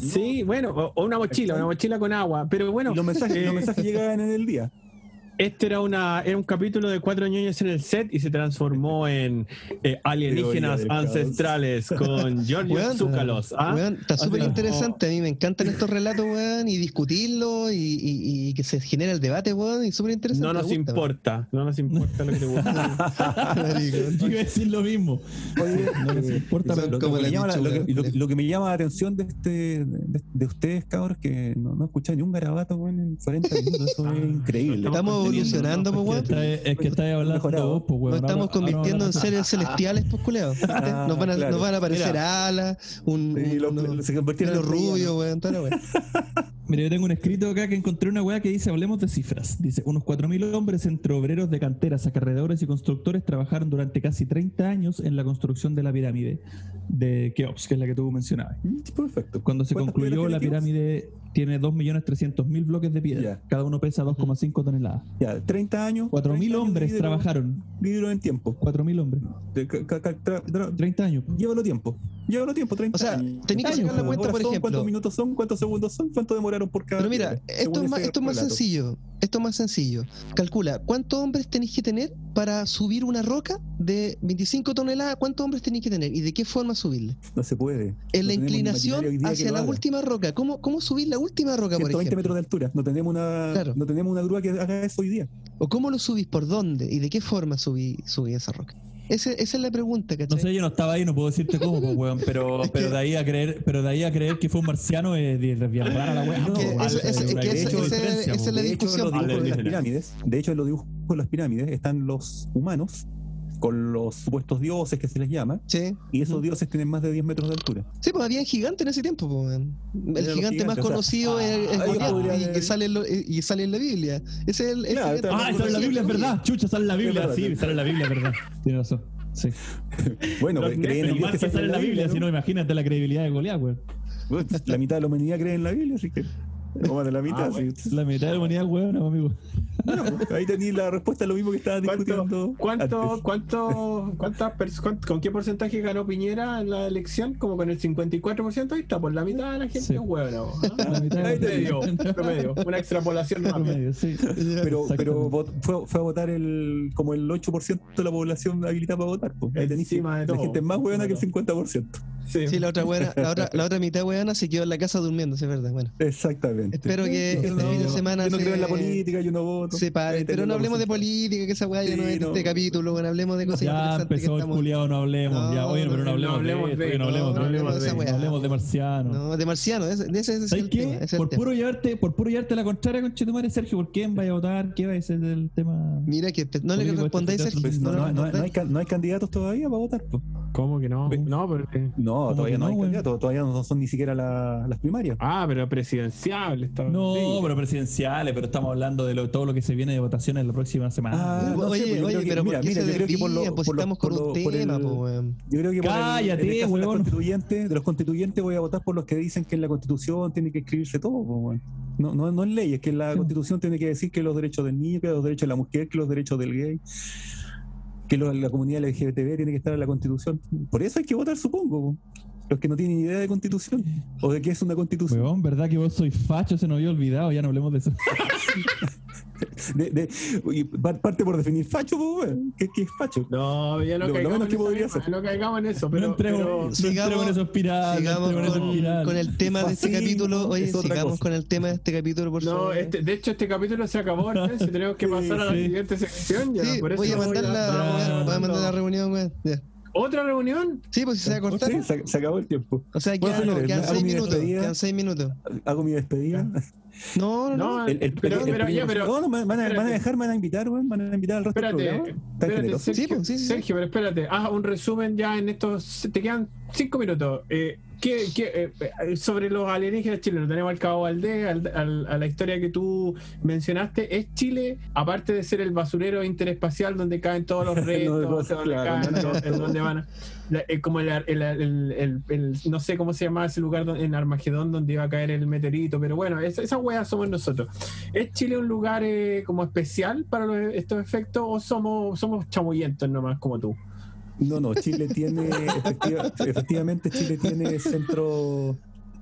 Sí, bueno, o, o una mochila, una mochila con agua. Pero bueno, y los mensajes, los mensajes [LAUGHS] llegaban en el día. Este era una era un capítulo de cuatro ñoños en el set y se transformó en eh, alienígenas ancestrales con Giorgio Zúcalos. ¿ah? Weón, está súper interesante. A mí me encantan estos relatos, weón, y discutirlos y, y- y que se genera el debate, weón, y súper interesante. No nos gusta, importa, no nos importa lo que te gusta. [LAUGHS] Yo [LAUGHS] iba a decir lo mismo. No importa, lo, como que me la llama, la- lo que- lechuga. lo- lo que me llama la atención de este de, de ustedes, cabros, que no, no escuchan ni un garabato weón, en 40 minutos. Eso es increíble. Estamos evolucionando, pues, Es que weón. es que estáis hablando Mejorado. vos, pues, Nos weón. estamos Ahora- convirtiendo ahora- en seres [LAUGHS] celestiales, pues, culeado. Ah, Nos van a, claro. nos van a aparecer Mira. alas, un, Sí, se convirtieron en rubios, rubios. weón, toda la weá. [LAUGHS] Mira, yo tengo un escrito acá que encontré una weá que dice, hablemos de cifras. Dice, unos 4.000 hombres entre obreros de canteras, acarreadores y constructores trabajaron durante casi 30 años en la construcción de la pirámide de Keops, que es la que tú mencionabas. Mm, Perfecto. Cuando se ¿Cuántas concluyó, la pirámide tiene 2.300.000 bloques de piedra. Ya. Cada uno pesa 2,5 toneladas. Ya, 30 años. 4.000 30 años hombres trabajaron. Divídelo en tiempo. 4.000 hombres. De- ca- ca- tra- tra- 30 años. Llévalo tiempo. Llévalo tiempo, 30 O sea, años. tenés que sacar la cuenta, por ejemplo. ¿Cuántos minutos son? ¿Cuántos segundos son? ¿Cuánto demoraron por cada Pero mira, piedra? esto es, más, esto es más sencillo. Esto es más sencillo. Calcula, ¿cuántos hombres tenéis que tener para subir una roca de 25 toneladas? ¿Cuántos hombres tenéis que tener? ¿Y de qué forma subirle? No se puede. En No la inclinación hacia la haga. última roca. ¿Cómo, ¿Cómo subir la última roca, por 120 ejemplo? metros de altura. No tenemos una, Claro. no tenemos una grúa que haga eso hoy día. ¿O cómo lo subís? ¿Por dónde? ¿Y de qué forma subí, subí esa roca? Ese- esa es la pregunta, ¿cachai? No sé, yo no estaba ahí, no puedo decirte cómo, pues, weón, pero, [LAUGHS] pero de ahí a creer, pero de ahí a creer que fue un marciano es es bien rara la diferencia, esa es la de hecho, en discusión, de hecho, en los dibujos de las pirámides están los humanos con los supuestos dioses que se les llama, Sí. y esos dioses tienen más de 10 metros de altura. Sí, pues había gigantes en ese tiempo. pues. El gigante más gigantes, o sea, conocido es, es ah, ellos Goliat, y, que sale en lo- y sale en la Biblia. Ese es el, Claro, está- Ah, sale en la Biblia, es verdad. Chucha, sale en la Biblia. Sí, sí. sale en la Biblia, es verdad. Tienes razón. Sí. [LAUGHS] Bueno, Los creen en el que sale en la Biblia, ¿no? si no, imagínate la credibilidad de Goliat, weón. Bueno, La mitad de la humanidad cree en la Biblia, así que. [LAUGHS] O más de la mitad, Ah, sí. La mitad de la humanidad, weón, amigo. Bueno, ahí tenéis la respuesta a lo mismo que estabas ¿Cuánto, discutiendo. cuánto, antes. cuánto, cuántas ¿Con qué porcentaje ganó Piñera en la elección? Como con el 54%, ahí está, por la mitad de la gente Sí. es huevo. [LAUGHS] La mitad de Ahí te la digo, promedio, una extrapolación [LAUGHS] rápida. Sí. Pero, pero fue, fue a votar el, como el 8% de la población habilitada para votar. pues. Ahí tenéis la gente más buena que el Encima 50%. Sí. Sí, la otra, weona- la otra, la otra mitad weana se quedó en la casa durmiendo, sí, es verdad. Bueno, Exactamente. espero que Yo este no- fin de semana Yo no se- creo en la política, yo no voto. se pare. Pero no hablemos de política, que esa weá ya Sí, no es de no. este capítulo, bueno, hablemos de cosas Ya interesantes que empezó el estamos. culiado, no hablemos. ya, No, oye, pero no no, hablemos, no hablemos de, no hablemos, no de, hablemos de esa no weá. hablemos de marciano. No, de marciano, ese, de ese, ese es ¿Sabes el qué? tema. ese es el Por tema. puro, llevarte, por puro llevarte la contraria con Chetumare, Sergio, ¿por quién vaya a votar? ¿Qué va a ser el tema? Mira que no le respondáis, este Sergio. Pues No, no, no, no, no hay, respondáis. ca- no hay candidatos todavía para votar. ¿Cómo que no? No, pero. No, todavía no, no, hay güey? candidatos, todavía no son ni siquiera la- las primarias. Ah, pero presidencial. está- No, sí. pero presidenciales, pero estamos hablando de lo- todo lo que se viene de votaciones la próxima semana. Ah, no sé, pues yo oye, creo que- pero mira, ¿por qué mira, yo creo que por lo-? Pues por lo- estamos con un el-. Yo creo que por el- Cállate, el caso de los huevón. constituyentes, de los constituyentes voy a votar por los que dicen que en la constitución tiene que escribirse todo, weón. No, no, no en leyes, que en la Sí. constitución tiene que decir que los derechos del niño, que los derechos de la mujer, que los derechos del gay, que lo- la comunidad LGBTB tiene que estar en la constitución. Por eso hay que votar, supongo. po. Los que no tienen idea de constitución o de qué es una constitución. Weón, ¿verdad que vos sois facho? Se nos había olvidado, ya no hablemos de eso. [LAUGHS] De, de- par- parte por definir facho. ¿Qué, qué es facho? No, ya no Lo- lo caigamos menos que podría ser. No caigamos en eso, pero. no entremos, no sigamos- en esa espiral. no Sigamos con, espiral. con el tema de este capítulo. Oye, es sigamos cosa. con el tema de este capítulo, por No, favor. este, de hecho este capítulo se acabó, Hortensio, [LAUGHS] tenemos que Sí, pasar a la sí. siguiente sección ya, Sí, por eso voy a mandar la, voy a- voy a mandar la reunión, weón. Ya. ¿Otra reunión? Sí, pues si se va a cortar. Sí, se, se acabó el tiempo. O sea, Bueno, quedan, señores, quedan hago seis mi minutos. despedida. Quedan seis minutos. Hago mi despedida. No, no, no. No, El- el- pero, el- pero, el- ya, pero. no, no, me- van, a, van a espérate. dejar, me van a invitar, van a invitar al resto del Espérate, programa. Tan espérate. Sergio, Sí, pues, sí, sí, sí. Sergio, pero espérate, haz un resumen ya en estos. Te quedan cinco minutos. Eh, ¿qué, qué, eh, eh, sobre los alienígenas chilenos, tenemos al Cabo Valdés, al- al- a la historia que tú mencionaste. ¿Es Chile, aparte de ser el basurero interespacial donde caen todos los [LAUGHS] restos, cosas, donde, claro, caen, no, donde van la- eh, como el, el- el- el- no sé cómo se llamaba ese lugar don- en Armagedón donde iba a caer el meteorito, pero bueno, esa, esa wea somos nosotros. ¿Es Chile un lugar eh, como especial para los- estos efectos o somos, somos chamullentos nomás como tú? No, no, Chile tiene, efectiva- efectivamente, Chile tiene centro,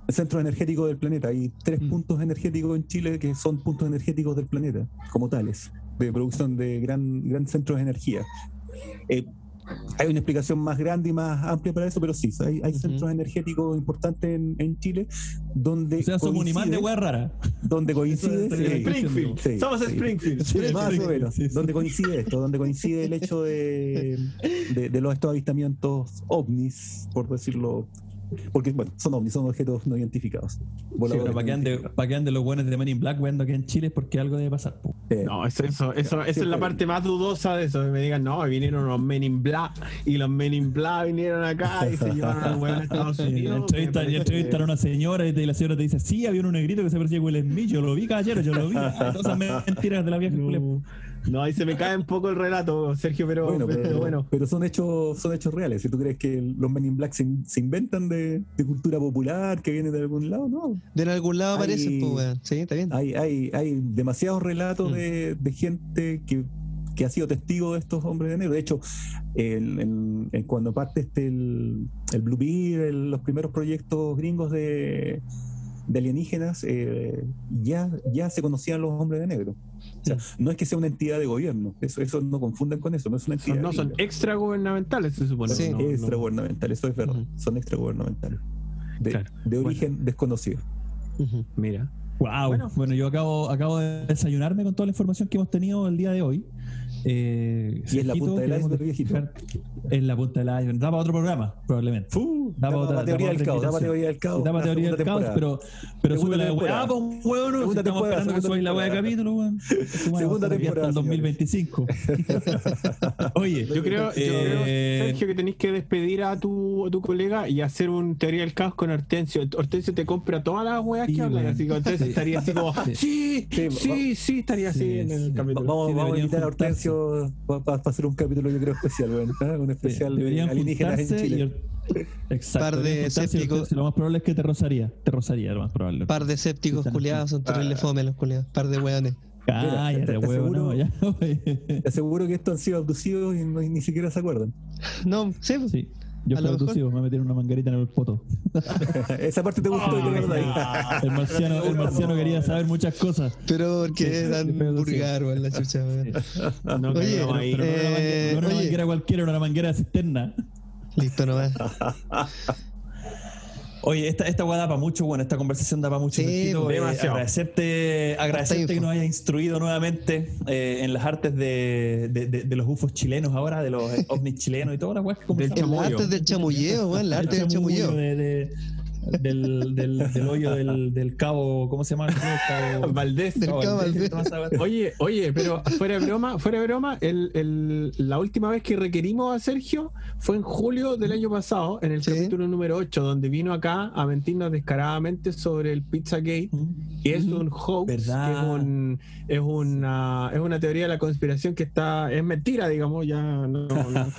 centro energético del planeta. Hay tres Mm. puntos energéticos en Chile que son puntos energéticos del planeta, como tales, de producción de gran, gran centros de energía. Eh, hay una explicación más grande y más amplia para eso, pero sí, hay, hay centros energéticos importantes en, en Chile donde O sea, somos un imán de coincide- weá rara. donde coincide sí, Springfield, sí, somos sí. Springfield. Sí, más o menos, sí, sí. donde coincide esto, donde coincide el hecho de, de, de los estos avistamientos ovnis, por decirlo, porque bueno, son ovnis, son objetos no identificados. Sí, pero para que no ande, para que ande los buenos de Men in Black weando aquí en Chile es porque algo debe pasar. Eh, No, eso, eso, eso, esa es la parte más dudosa de eso. Que me digan, no, vinieron los Men in Black y los Men in Black vinieron acá y se [LAUGHS] llevaron al weón a Estados Sí, Unidos. entrevistan, entrevistan que- a una señora y te- la señora te dice, sí, había un negrito que se parecía a Will Smith, yo lo vi, caballero, yo lo vi. [LAUGHS] Todas esas mentiras de la vieja. No, no, ahí se me cae un poco el relato, Sergio, pero bueno, pero pero, bueno. pero son hechos son hechos reales. Si tú crees que los Men in Black se, in- se inventan de, de cultura popular, que viene de algún lado, no. De algún lado aparece, pues. Sí, está bien. Hay, hay, hay demasiados relatos Mm. de, de gente que, que ha sido testigo de estos hombres de negro. De hecho, en- en- en cuando parte este el, el Blue Beer, los primeros proyectos gringos de, de alienígenas, eh, ya, ya se conocían los hombres de negro. O sea, no es que sea una entidad de gobierno, eso, eso no confunden con eso, no es una entidad. Son- no son extragubernamentales, se supone. Sí. no, no. extragubernamental, eso es verdad, son extragubernamentales. De, Claro. de origen desconocido. Mira. Wow. Bueno. Bueno, yo acabo, acabo de desayunarme con toda la información que hemos tenido el día de hoy. Eh, Y es la punta del iceberg, viejito. Es la punta del iceberg. Da para otro programa, probablemente. Fu, Da da para para otra- teoría da del para caos, otra da para invitación. teoría del caos. Da para la teoría del caos, pero, pero Segunda sube la weá, pues, weón. Segunda estamos temporada, esperando que subáis la weá de capítulo, weón. [LAUGHS] Segunda Hasta el temporada, 2025. [LAUGHS] Oye, Yo creo, yo creo, Eh, Sergio, que tenéis que despedir a tu, a tu colega y hacer un teoría del caos con Hortensio. Hortensio te compra todas las weas Sí, que hablan, así que Hortensio estaría así como, Sí. sí, Sí, sí, estaría así Sí, en el capítulo. Vamos, vamos a invitar a juntarse. Hortensio para hacer un capítulo, yo creo, especial, ¿eh? Un especial de deberían alienígenas en Chile. el- Exacto. Par de escépticos. Lo más probable es que te rozaría. Te rozaría, lo más probable. Par de escépticos culiados, son terribles Ah. fome los culiados. Par de weones. Cállate, Mira, te- te huevo, no, aseguro- ya, [LAUGHS] güey. Te aseguro que estos han sido abducidos y no- ni siquiera se acuerdan. No, sí, pues. Sí. Yo A fui lo mejor. abducido, me metieron una manguerita en el poto. [LAUGHS] Esa parte te gustó, Ah, de verdad. El marciano, el marciano quería saber muchas cosas. Pero porque Sí, eran vulgar, weón, la chucha. No Oye, caigamos ahí. Pero no era una manguera, Eh, no era una oye. manguera cualquiera, era una manguera cisterna. Listo nomás. [LAUGHS] Oye, esta, esta weá da para mucho, bueno, esta conversación da para mucho. Sí. Eh, demasiado. agradecerte agradecerte que nos hayas instruido nuevamente eh, en las artes de, de- de- de los UFOs chilenos ahora, de los eh, ovnis chilenos y todas las weas que Del chamuyo. del chamulleo, weón, la arte del chamulleo. De- de- del, del, del hoyo del, del cabo, ¿cómo se llama? El cabo Valdés. Del cabo Valdés. Oye, oye, pero fuera de broma, fuera de broma, el, el- la última vez que requerimos a Sergio fue en julio del año pasado, en el Sí. capítulo número 8, donde vino acá a mentirnos descaradamente sobre el Pizzagate, que es un hoax, ¿Verdad? que es, un, es, una, es una teoría de la conspiración que está, es mentira, digamos, ya no. no. [LAUGHS]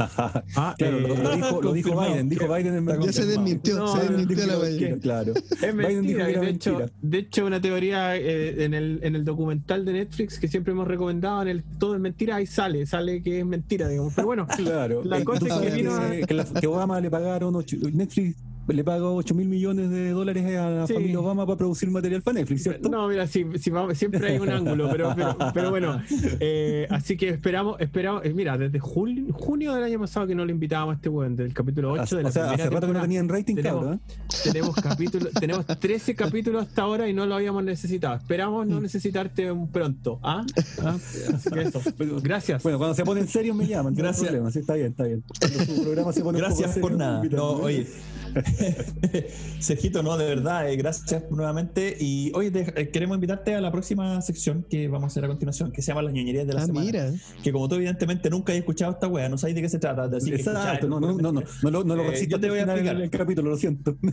Ah, Claro, lo, eh, lo dijo, lo dijo. Biden, dijo Biden en Ya se desmintió, No, se desmintió la que-. [LAUGHS] Claro. Es mentira, que de hecho, de hecho una teoría eh, en, el, en el documental de Netflix que siempre hemos recomendado, en el todo es mentira, ahí sale, sale que es mentira, digamos. Pero bueno, Claro. La Eh, cosa es que vino a- que, la- que Obama le pagaron ocho- Netflix le pagó 8 mil millones de dólares a la Sí. familia Obama para producir material para Netflix, ¿cierto? no, mira, sí, sí, siempre hay un ángulo, pero, pero, pero bueno, eh, así que esperamos, esperamos, eh, mira, desde julio, junio del año pasado que no le invitábamos a este weón, del capítulo 8 de la o sea, primera hace rato que no tenían rating, Tenemos- cabrón. ¿eh? Tenemos capítulos, tenemos 13 capítulos hasta ahora y no lo habíamos necesitado. Esperamos no necesitarte pronto. ¿Ah? ¿Ah? Así que eso. Gracias. Bueno, cuando se ponen serios me llaman. no hay Gracias. problema, sí, está bien, está bien. Cuando su programa se pone un poco Gracias serio, por nada. No, oye. [LAUGHS] Sergito, no, de verdad, eh, gracias nuevamente. Y hoy queremos invitarte a la próxima sección que vamos a hacer a continuación, que se llama Las ñoñerías de la Ah, semana. mira. Que como tú evidentemente nunca has escuchado esta wea, no sabes de qué se trata. Así que Exacto, escuchar- no, no, no, no, no, lo- no lo Eh, yo te voy a explicar. del capítulo, lo siento. [LAUGHS]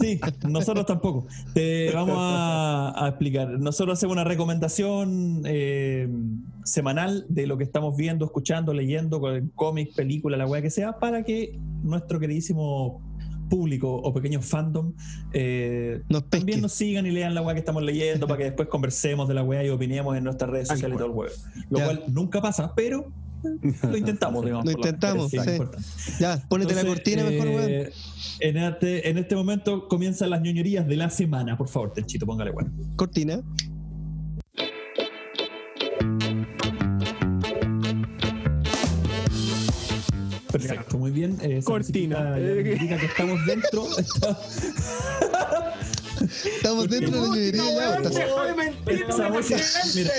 Sí, nosotros tampoco. Te vamos a, a explicar. Nosotros hacemos una recomendación eh, semanal de lo que estamos viendo, escuchando, leyendo, con cómics, película, la weá que sea, para que nuestro queridísimo público o pequeño fandom eh, Nos también nos sigan y lean la weá que estamos leyendo para que después conversemos de la weá y opinemos en nuestras redes Tal sociales y todo el weá. Lo Ya. cual nunca pasa, pero lo intentamos, [LAUGHS] digamos. Lo intentamos, sí. Ya, ponete la cortina mejor, weón. eh, En este, en este momento comienzan las ñoñerías de la semana. Por favor, Tenchito, póngale bueno. Cortina. Muy bien. Eh, Cortina. indica [LAUGHS] que estamos dentro. Estamos dentro de la ñoñería ya. deja de mentir, Esa no música- mira,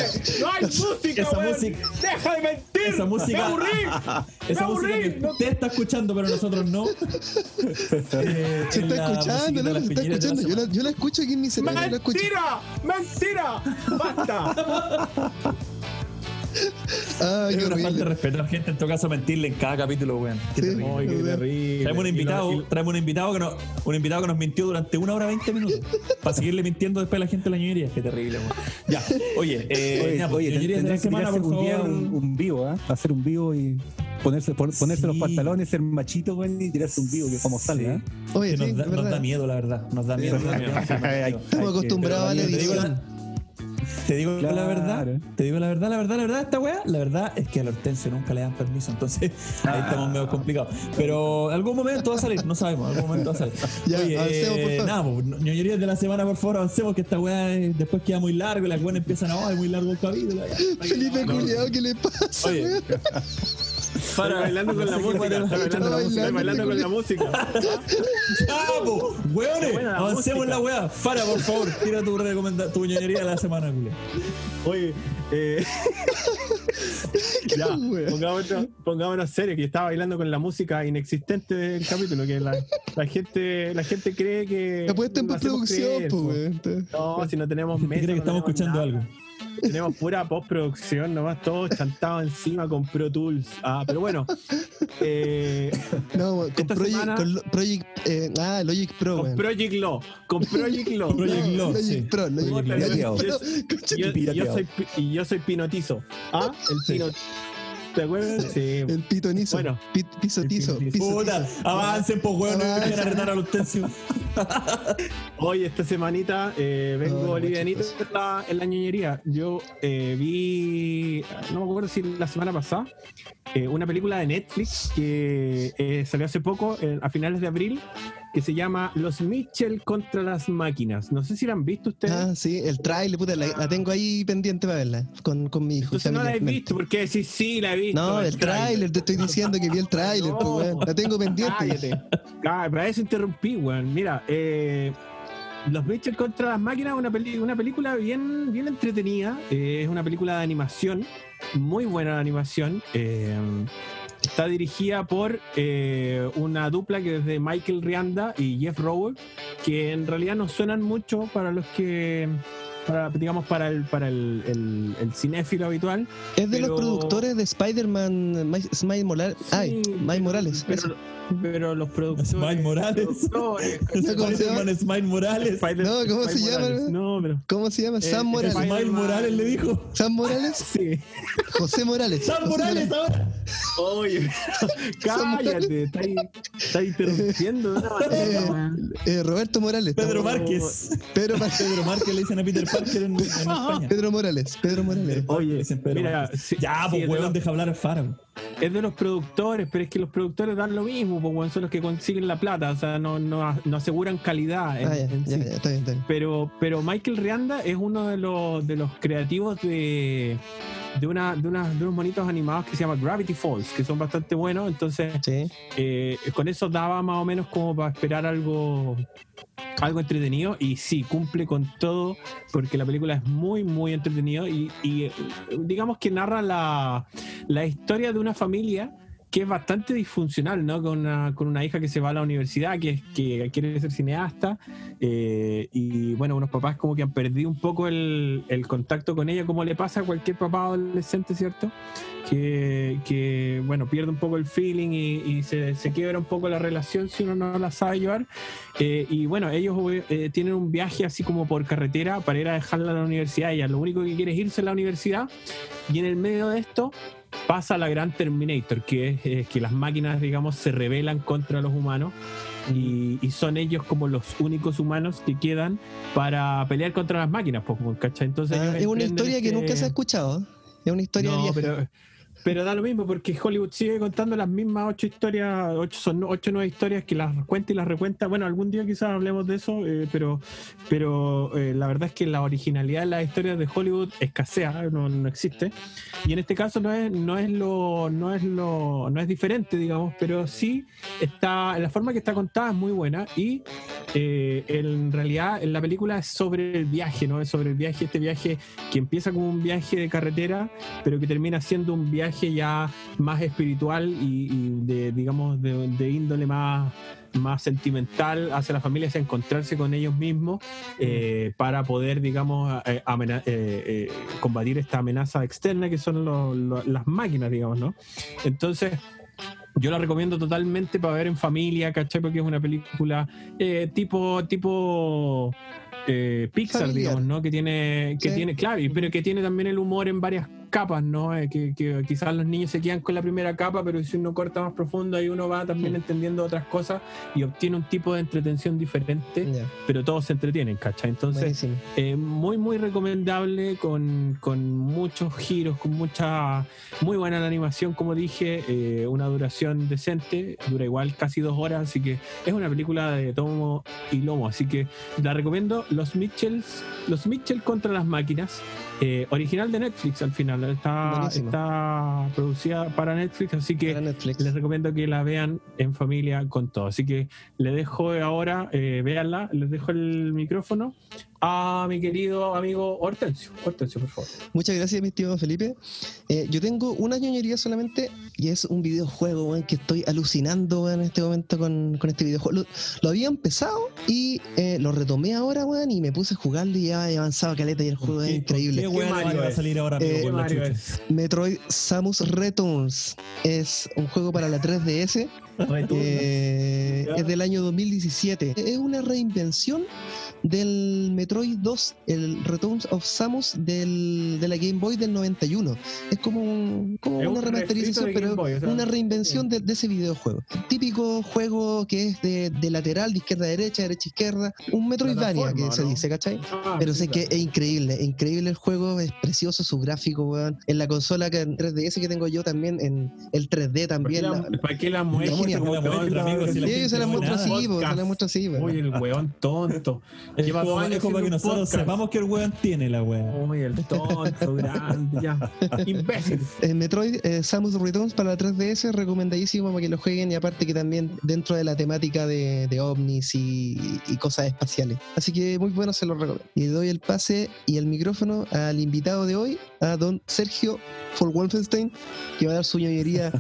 no hay música, esa weón. música- deja de mentir, esa música- me aburrí, [LAUGHS] Esa me música aburrí, que no- usted está escuchando, pero nosotros no. [LAUGHS] Eh, Se es está escuchando, no, se está la escuchando. Yo la, semana. yo la escucho aquí en mi escucho. mentira, mentira, basta. Ah, Es una falta de respeto a la gente, en todo caso, mentirle en cada capítulo, weón. Qué Sí. terrible. Ay, qué terrible. Traemos un Y lo- invitado, y- traemos un invitado que nos, un invitado que nos mintió durante una hora veinte minutos para seguirle mintiendo después a la gente de la ñoñería. Qué terrible, weón. Ya, oye, eh, Oye, ya, pues, oye, de la semana, por un día un, un vivo, ¿ah? Hacer un vivo y ponerse, pon- ponerse los Sí. pantalones, ser machito, güey, y tirarse un vivo, que como salga. ¿ah? Oye, Que sí, nos, da, nos da miedo, la verdad. Nos da miedo. [LAUGHS] Sí, sí, sí. sí. Estamos acostumbrados a la pero te digo digo la Claro. verdad, te digo la verdad, la verdad, la verdad, esta weá, la verdad es que a la Hortensio nunca le dan permiso, entonces [LAUGHS] ahí estamos medio complicados. Pero algún momento va a salir, no sabemos, algún momento va a salir. [LAUGHS] Ya, avancemos, por favor. nada, ñoñerías de la semana, por favor, avancemos que esta weá eh, después queda muy largo y las weas empiezan a, ay, muy largo el capítulo. Felipe Culeado, ¿qué le pasa, Oye? [LAUGHS] Para bailando con la música, bailando, con la música. Buena la Avancemos la weá. Fara, por favor, tira tu, recomenda tu ñoñería de la semana, Julia. Oye, eh, [LAUGHS] ya, pongámonos, pongámonos serios, que yo estaba bailando con la música inexistente del capítulo, que la, la gente, la gente cree que. La puesta en postproducción, pues. No, si no tenemos ¿Te mesa, cree que no estamos escuchando nada. algo? Tenemos pura postproducción, nomás todos chantados encima con Pro Tools. Ah, pero bueno. eh, No, con Esta Project, semana- con Project, eh, ah, Logic Pro, con. Project Law. Con Project Law. Project No, Law, Logic sí. Pro, Logic Project Pro. Law. Yo, tu- y yo soy, yo pinotizo. ¿Ah? El pino. ¿Te acuerdas? Sí. El pitonizo. Bueno. Pi- pisotizo. Puta, avancen, pues, weón, no a retar a los tensios. [LAUGHS] Hoy, esta semanita, eh, vengo no, livianito chicos. en la, en la ñoñería. Yo eh, vi, no me acuerdo si la semana pasada, eh, una película de Netflix que eh, salió hace poco, a finales de abril, que se llama Los Mitchell contra las máquinas. No sé si la han visto ustedes. Ah, sí, el trailer, puta, la, la tengo ahí pendiente para verla con, con mi hijo. Entonces no la he visto, porque sí, sí, la he visto. No, el tráiler, te estoy diciendo que vi el tráiler, [LAUGHS] No, pues, weón. La tengo pendiente. Cállate. Ah, para eso interrumpí, weón. Mira, eh, Los Mitchell contra las máquinas es una, peli- una película bien, bien entretenida. Eh, es una película de animación, muy buena de animación. Eh, está dirigida por eh, una dupla que es de Michael Rianda y Jeff Rowe, que en realidad no suenan mucho para los que. Para, digamos, para el, para el, el- el cinéfilo habitual. Es de Pero- los productores de Spider-Man, Mi- Miles Morales. Ay, Sí, Miles Morales. Pero. Pero los productores. Smile Morales. [LAUGHS] ¿Cómo se llama? Smile Morales. No, ¿cómo se llama? No, pero. ¿Cómo se llama? Eh, Sam Morales. Smile Morales le dijo. Sam Morales. [LAUGHS] Sí. José Morales. ¡Sam Morales ahora! Oye, [LAUGHS] cállate, está, interrumpiendo. de una manera, Eh, man. Eh, Roberto Morales. Pedro Márquez. Pedro, Mar- Pedro Márquez le dicen a Peter Parker en, España. Pedro Morales. Pedro Morales. Oye, mira, Márquez. ya, pues los- deja hablar a. es de los productores, pero es que los productores dan lo mismo, pues son los que consiguen la plata, o sea, no, no, no aseguran calidad. en- Ah, ya, en ya, sí. ya, está bien, está bien. Pero, pero Michael Rianda es uno de los, de los creativos de, de, una, de, una- de unos monitos animados que se llama Gravity Falls, que son bastante buenos. Entonces, Sí. eh, con eso daba más o menos como para esperar algo, algo entretenido. Y sí, cumple con todo, porque la película es muy, muy entretenida. Y, y, eh, digamos que narra la, la historia de una familia que es bastante disfuncional, ¿no? Con una, con una hija que se va a la universidad, que, que quiere ser cineasta, eh, y bueno, unos papás como que han perdido un poco el, el contacto con ella, como le pasa a cualquier papá adolescente, ¿cierto? Que, que, bueno, pierde un poco el feeling y, y se, se quiebra un poco la relación si uno no la sabe llevar. Eh, y bueno, ellos eh, tienen un viaje así como por carretera para ir a dejarla a la universidad. Ella lo único que quiere es irse a la universidad y en el medio de esto pasa la gran Terminator, que es, es que las máquinas, digamos, se rebelan contra los humanos y, y son ellos como los únicos humanos que quedan para pelear contra las máquinas, pues, ¿cachai? Entonces, Ah, es una historia que nunca se ha escuchado. ¿eh? Es una historia no, vieja. pero, pero da lo mismo porque Hollywood sigue contando las mismas ocho historias, ocho, son ocho nueve historias que las cuenta y las recuenta. Bueno, algún día quizás hablemos de eso, eh, pero, pero eh, la verdad es que la originalidad de las historias de Hollywood escasea, no, no existe. Y en este caso no es, no es lo, no es lo, no es diferente, digamos, pero sí está, la forma que está contada es muy buena y eh, en realidad en la película es sobre el viaje, ¿no? Es sobre el viaje, este viaje que empieza como un viaje de carretera, pero que termina siendo un viaje ya más espiritual y, y de, digamos, de, de índole más, más sentimental hacia la familia, hacia encontrarse con ellos mismos eh, para poder, digamos, eh, eh, eh, combatir esta amenaza externa que son lo- lo- las máquinas, digamos, ¿no? Entonces, yo la recomiendo totalmente para ver en familia, ¿cachai? Porque es una película eh, tipo, tipo eh, Pixar, Familiar. digamos, ¿no? Que tiene, que Sí. tiene, claro, pero que tiene también el humor en varias capas, ¿no? Eh, que, que quizás los niños se quedan con la primera capa, pero si uno corta más profundo, ahí uno va también Mm. entendiendo otras cosas y obtiene un tipo de entretención diferente, pero todos se entretienen, ¿cachai? Entonces, eh, muy, muy recomendable, con, con muchos giros, con mucha, muy buena la animación, como dije, eh, una duración decente, dura igual casi dos horas, así que es una película de tomo y lomo, así que la recomiendo, Los Mitchells, Los Mitchell contra las máquinas, original de Netflix al final, está, producida para Netflix, así que Netflix. les recomiendo que la vean en familia con todo. Así que le dejo ahora, eh, véanla, les dejo el micrófono a mi querido amigo Hortensio. Hortensio, por favor. Muchas gracias, mi estimado Felipe. Eh, yo tengo una ñoñería solamente y es un videojuego que estoy alucinando en este momento con, con este videojuego. Lo, lo había empezado y eh, lo retomé ahora weón, y me puse a jugarlo y ya he avanzado caleta y el juego es ¿Qué- increíble. ¿Qué weá Mario va a salir ahora, amigo, Eh, por la Mario es? Metroid Samus Returns es un juego para la 3DS. eh, es del año 2017. Es una reinvención del Metroid 2, el Returns of Samus del, de la Game Boy del 91. Es como, un- como Es una un remasterización, pero Game Boy, o sea, una reinvención de, de ese videojuego. Típico juego que es de, de lateral, de izquierda a derecha, derecha a izquierda. Un Metroidvania que se dice, ¿cachai? Ah, Pero sí, sé que es increíble, increíble el juego, es precioso su gráfico, weón. En la consola que en 3DS que tengo yo también, en el 3D ¿Para qué también. ¿Para qué la muestra, Sí, se la muestra así, se Podcast. la muestra así. po. Uy, el weón tonto. Es Lleva como, es años como para que nosotros podcast. sepamos que el weón tiene la weá. Uy, el tonto, grande, ya. [LAUGHS] Imbécil. Eh, Metroid eh, Samus Returns para la 3DS, recomendadísimo para que lo jueguen y aparte que también dentro de la temática de, de ovnis y, y cosas espaciales. Así que muy bueno, se lo recomiendo. Y doy el pase y el micrófono al invitado de hoy, a don Sergio for Wolfenstein, que va a dar su ñoñería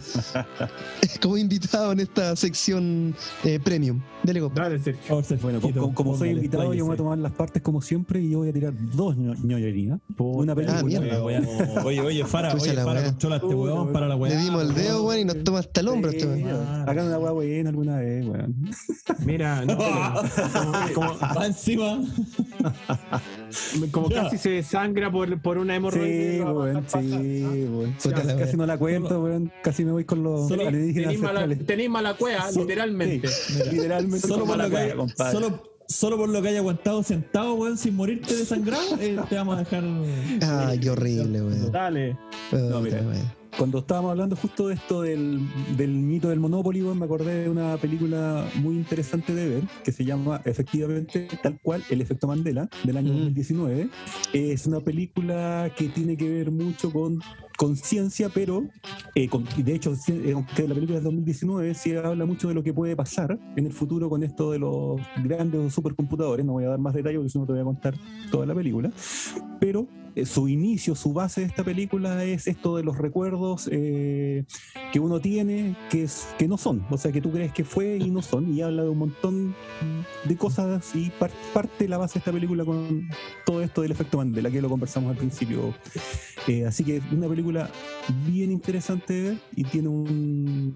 [LAUGHS] como invitado en esta sección eh, premium. Dele. Dale, Sergio. Bueno, Sergito, como, como soy invitado, yo me voy a tomar las partes como siempre y yo voy a tirar dos ño- ñoñerías. Una película. Ah, mierda. Oye, weá. [LAUGHS] Oye, oye, Fara, oye, Fara, weá. controla a este weón para la weá. Le dimos el dedo, weón, y nos toma hasta el hombro este weón. Hagan una hueá buena alguna vez, weón. Mira, no, [LAUGHS] como, Va encima. como, casi se sangra por, por una hemorroide. Sí, weón, sí, pasa. weón. Casi no la cuento, weón. Casi me voy con los alienígenas Tenéis mala, cueva, So- literalmente. sí, literalmente. Solo por, mala lo que haya, compadre. solo, solo por lo que haya aguantado sentado, weón, sin morirte desangrado, eh, te vamos a dejar. Ay, qué horrible, weón. Dale. No, mira. Weón. Cuando estábamos hablando justo de esto del, del mito del Monopoly, me acordé de una película muy interesante de ver que se llama efectivamente tal cual El efecto Mandela del año Mm. 2019. Es una película que tiene que ver mucho con conciencia, pero eh, con- de hecho, eh, aunque la película es 2019, sí habla mucho de lo que puede pasar en el futuro con esto de los grandes supercomputadores. No voy a dar más detalles porque si no te voy a contar toda la película. Pero eh, su inicio, su base de esta película es esto de los recuerdos eh, que uno tiene que, es, que no son, o sea, que tú crees que fue y no son, y habla de un montón de cosas y par- parte la base de esta película con todo esto del efecto Mandela, que lo conversamos al principio. Eh, así que una película bien interesante de ver y tiene un,